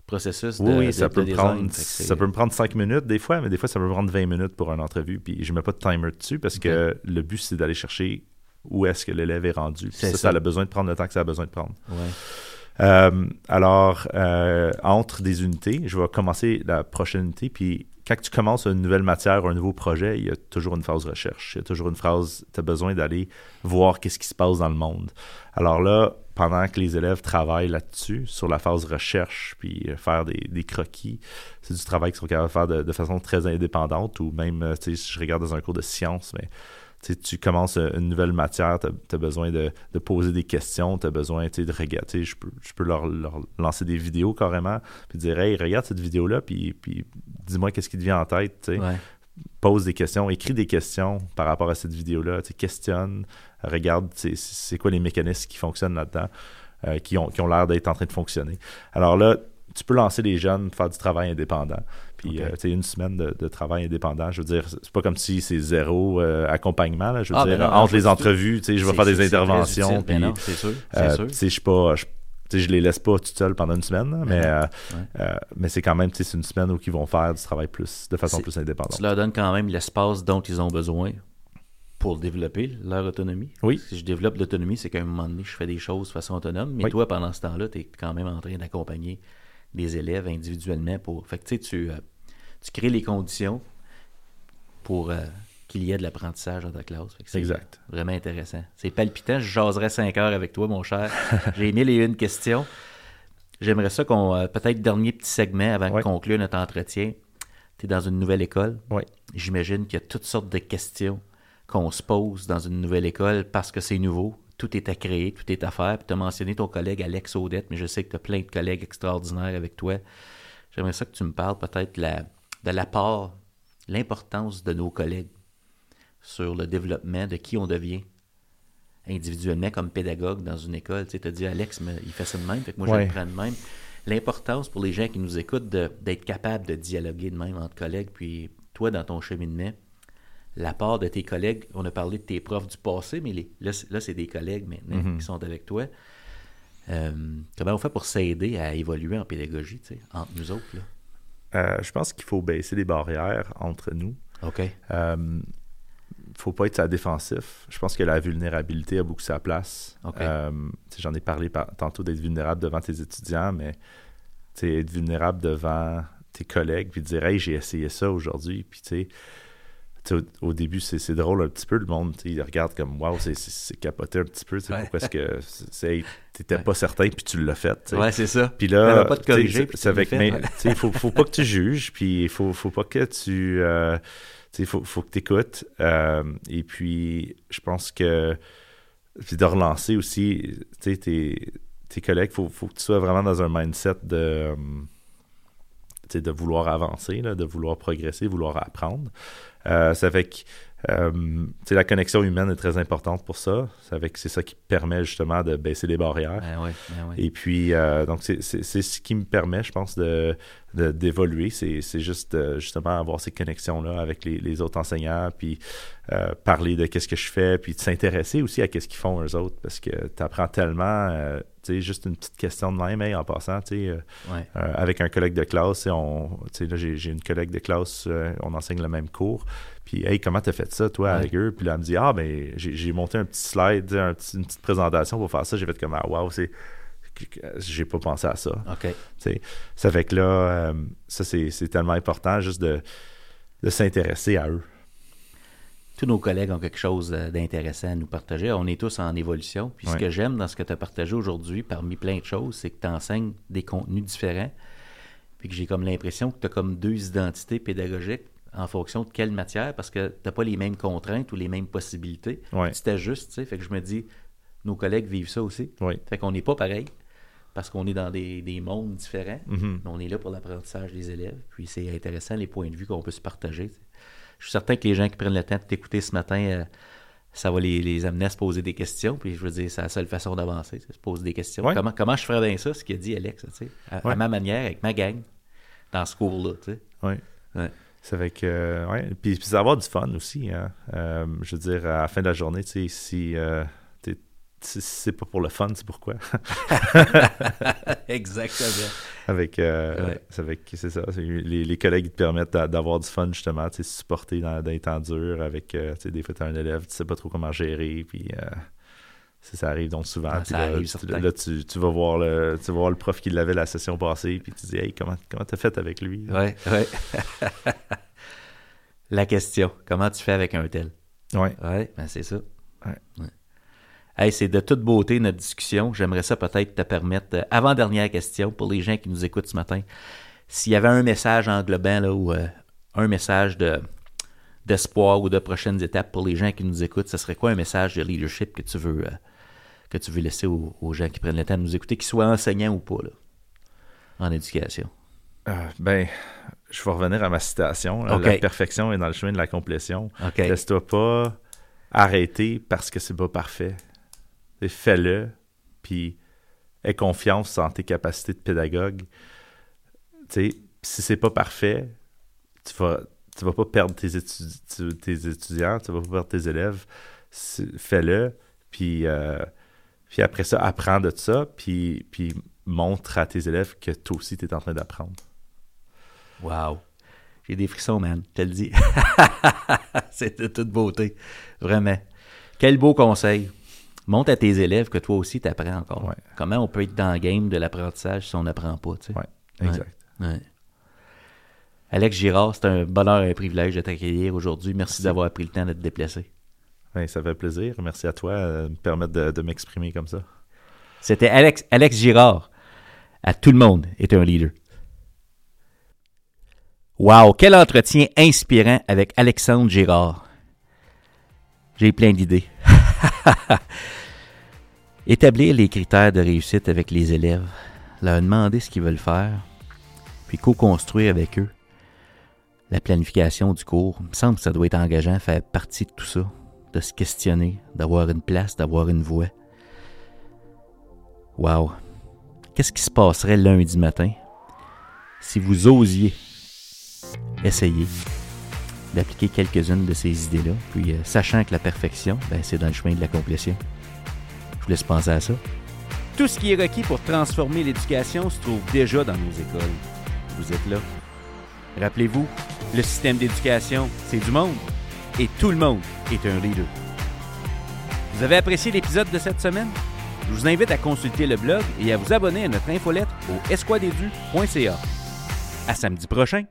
Processus de, oui, ça, peut me prendre, ça peut me prendre 5 minutes des fois, mais des fois, ça peut me prendre 20 minutes pour une entrevue. Puis, je mets pas de timer dessus parce que le but, c'est d'aller chercher où est-ce que l'élève est rendu. Ça, ça, ça, a besoin de prendre le temps que ça a besoin de prendre. Ouais. Euh, alors, euh, entre des unités, je vais commencer la prochaine unité, puis quand tu commences une nouvelle matière ou un nouveau projet, il y a toujours une phase recherche. Il y a toujours une phase, tu as besoin d'aller voir qu'est-ce qui se passe dans le monde. Alors là, pendant que les élèves travaillent là-dessus, sur la phase recherche, puis euh, faire des, croquis, c'est du travail qu'ils sont capables de faire de, de façon très indépendante, ou même, euh, tu sais, si je regarde dans un cours de sciences, mais tu commences euh, une nouvelle matière, tu as, besoin de, poser des questions, tu as besoin de regarder. Je peux, je peux leur, lancer des vidéos carrément, puis dire Hey, regarde cette vidéo-là, puis, puis dis-moi qu'est-ce qui te vient en tête. Pose des questions, écris des questions par rapport à cette vidéo-là, questionne, regarde c'est quoi les mécanismes qui fonctionnent là-dedans, euh, qui ont, qui ont l'air d'être en train de fonctionner. Alors là, tu peux lancer les jeunes, faire du travail indépendant. Puis, euh, tu sais, une semaine de, travail indépendant, je veux dire, c'est pas comme si c'est zéro euh, accompagnement. Là, je veux ah, dire, ben entre les entrevues, tu sais, je vais faire des interventions. Puis, ben c'est sûr. Euh, je pas. Je, je les laisse pas tout seul pendant une semaine, mais, mais c'est quand même c'est une semaine où ils vont faire du travail plus de façon plus indépendante. Tu leur donnes quand même l'espace dont ils ont besoin pour développer leur autonomie. Oui. Si je développe l'autonomie, c'est qu'à un moment donné, je fais des choses de façon autonome, mais toi, pendant ce temps-là, tu es quand même en train d'accompagner les élèves individuellement pour. Fait que tu, euh, tu crées les conditions pour euh, qu'il y ait de l'apprentissage dans ta classe. C'est exact. Vraiment intéressant. C'est palpitant. Je jaserais cinq heures avec toi, mon cher. *laughs* J'ai mille et une questions. J'aimerais ça qu'on. Euh, peut-être dernier petit segment avant de conclure notre entretien. Tu es dans une nouvelle école. Oui. J'imagine qu'il y a toutes sortes de questions qu'on se pose dans une nouvelle école parce que c'est nouveau, tout est à créer, tout est à faire. Puis tu as mentionné ton collègue Alex Audette, mais je sais que tu as plein de collègues extraordinaires avec toi. J'aimerais ça que tu me parles peut-être de l'apport, l'importance de nos collègues sur le développement de qui on devient individuellement comme pédagogue dans une école. Tu as dit, Alex, mais il fait ça de même, fait que moi, je le prends de même. L'importance pour les gens qui nous écoutent d'être capable de dialoguer de même entre collègues, puis toi, dans ton cheminement, la part de tes collègues. On a parlé de tes profs du passé, mais les, là, c'est des collègues maintenant mhm. qui sont avec toi. Euh, comment on fait pour s'aider à évoluer en pédagogie, tu sais, entre nous autres? Là? Euh, je pense qu'il faut baisser les barrières entre nous. OK. Euh, faut pas être à défensif. Je pense que la vulnérabilité a beaucoup sa place. Euh, j'en ai parlé tantôt d'être vulnérable devant tes étudiants, mais être vulnérable devant tes collègues, puis dire Hey, j'ai essayé ça aujourd'hui, puis tu sais au, début, c'est drôle un petit peu. Le monde, il regarde comme Waouh, c'est capoté un petit peu. Pourquoi est-ce que t'étais pas certain puis tu l'as fait. Ouais, c'est ça. Puis là, pas corriger. C'est avec. Mais il faut, faut pas que tu juges, puis il faut, faut pas que tu. Euh, il faut, faut que tu écoutes. Euh, et puis, je pense que. Puis de relancer aussi, tes, tes collègues, il faut, faut, que tu sois vraiment dans un mindset de de vouloir avancer, de vouloir progresser, vouloir apprendre. Euh, ça fait euh, la connexion humaine est très importante pour ça. C'est ça qui permet justement de baisser les barrières. Ben ben Et puis, euh, donc, c'est ce qui me permet, je pense, de d'évoluer. C'est juste justement avoir ces connexions-là avec les, autres enseignants, puis parler de qu'est-ce que je fais, puis de s'intéresser aussi à qu'est-ce qu'ils font eux autres, parce que tu apprends tellement juste une petite question de même, en passant, euh, euh, avec un collègue de classe, on, là, j'ai, une collègue de classe, euh, on enseigne le même cours. Puis, hey, comment t'as fait ça, toi, avec eux? Puis là, elle me dit, ah, ben, j'ai, monté un petit slide, une petite présentation pour faire ça. J'ai fait comme, ah, wow, c'est. J'ai pas pensé à ça. OK. Ça fait que là, ça, c'est, tellement important juste de, de s'intéresser à eux tous nos collègues ont quelque chose d'intéressant à nous partager. On est tous en évolution. Puis ce que j'aime dans ce que tu as partagé aujourd'hui, parmi plein de choses, c'est que tu enseignes des contenus différents. Puis que j'ai comme l'impression que tu as comme deux identités pédagogiques en fonction de quelle matière, parce que tu n'as pas les mêmes contraintes ou les mêmes possibilités. Ouais. Tu t'ajustes, tu sais. Fait que je me dis, nos collègues vivent ça aussi. Fait qu'on n'est pas pareil, parce qu'on est dans des, des mondes différents. Mhm. Mais on est là pour l'apprentissage des élèves. Puis c'est intéressant les points de vue qu'on peut se partager. tu sais. Je suis certain que les gens qui prennent le temps de t'écouter ce matin, euh, ça va les, les amener à se poser des questions. Puis je veux dire, c'est la seule façon d'avancer, c'est se poser des questions. Ouais. Comment, comment je ferais bien ça, ce qu'a dit Alex, tu sais, à, ma manière, avec ma gang, dans ce cours-là, tu sais. Ouais. C'est avec. euh, ouais. Puis, puis c'est avoir du fun aussi. Hein. Euh, je veux dire, à la fin de la journée, tu sais, si. euh, c'est pas pour le fun, c'est pourquoi? *laughs* Exactement. avec, euh, Ouais. c'est avec, c'est ça. les, les collègues te permettent d'a- d'avoir du fun justement, tu sais, supporter dans, dans les temps durs. Avec, tu sais, des fois t'as un élève, tu sais pas trop comment gérer, puis euh, ça, ça arrive donc souvent. Ah, ça là, arrive, tu, certain. là, tu, tu vas voir le, tu vas voir le prof qui l'avait la session passée, puis tu dis, hey, comment, comment t'as fait avec lui? Ouais, ouais. *laughs* La question, comment tu fais avec un tel? Ouais. Ouais, ben c'est ça. Ouais. Hey, c'est de toute beauté notre discussion. J'aimerais ça peut-être te permettre, euh, avant-dernière question, pour les gens qui nous écoutent ce matin, s'il y avait un message englobant là, ou euh, un message de d'espoir ou de prochaines étapes pour les gens qui nous écoutent, ce serait quoi un message de leadership que tu veux euh, que tu veux laisser aux, aux gens qui prennent le temps de nous écouter, qu'ils soient enseignants ou pas, là, en éducation? Euh, ben, je vais revenir à ma citation. là. La perfection est dans le chemin de la complétion. OK. Laisse-toi pas arrêter parce que c'est pas parfait. Fais-le, puis aie confiance en tes capacités de pédagogue. Tu sais, si c'est pas parfait, tu vas, tu vas pas perdre tes, étudi- tu- tes étudiants, tu vas pas perdre tes élèves. Fais-le, puis, euh, puis après ça, apprends de ça, puis, puis montre à tes élèves que toi aussi, tu es en train d'apprendre. Wow. J'ai des frissons, man. Je te le dis. *laughs* c'est de toute beauté. Vraiment. Quel beau conseil. Montre à tes élèves que toi aussi, tu apprends encore. Ouais. Comment on peut être dans le game de l'apprentissage si on n'apprend pas, tu sais? Ouais, exact. Ouais. Alex Girard, c'est un bonheur et un privilège de t'accueillir aujourd'hui. Merci, d'avoir pris le temps de te déplacer. Ben, ça fait plaisir. Merci à toi euh, de me permettre de, m'exprimer comme ça. C'était Alex, Alex Girard. À tout le monde est un leader. Wow, quel entretien inspirant avec Alexandre Girard. J'ai plein d'idées. *laughs* Établir les critères de réussite avec les élèves, leur demander ce qu'ils veulent faire, puis co-construire avec eux la planification du cours. Il me semble que ça doit être engageant, faire partie de tout ça, de se questionner, d'avoir une place, d'avoir une voix. Wow. Qu'est-ce qui se passerait lundi matin si vous osiez essayer d'appliquer quelques-unes de ces idées-là, puis euh, sachant que la perfection, ben, c'est dans le chemin de la complétion? Je vous laisse penser à ça. Tout ce qui est requis pour transformer l'éducation se trouve déjà dans nos écoles. Vous êtes là. Rappelez-vous, le système d'éducation, c'est du monde, et tout le monde est un leader. Vous avez apprécié l'épisode de cette semaine? Je vous invite à consulter le blog et à vous abonner à notre infolettre au esquadedu.ca. À samedi prochain!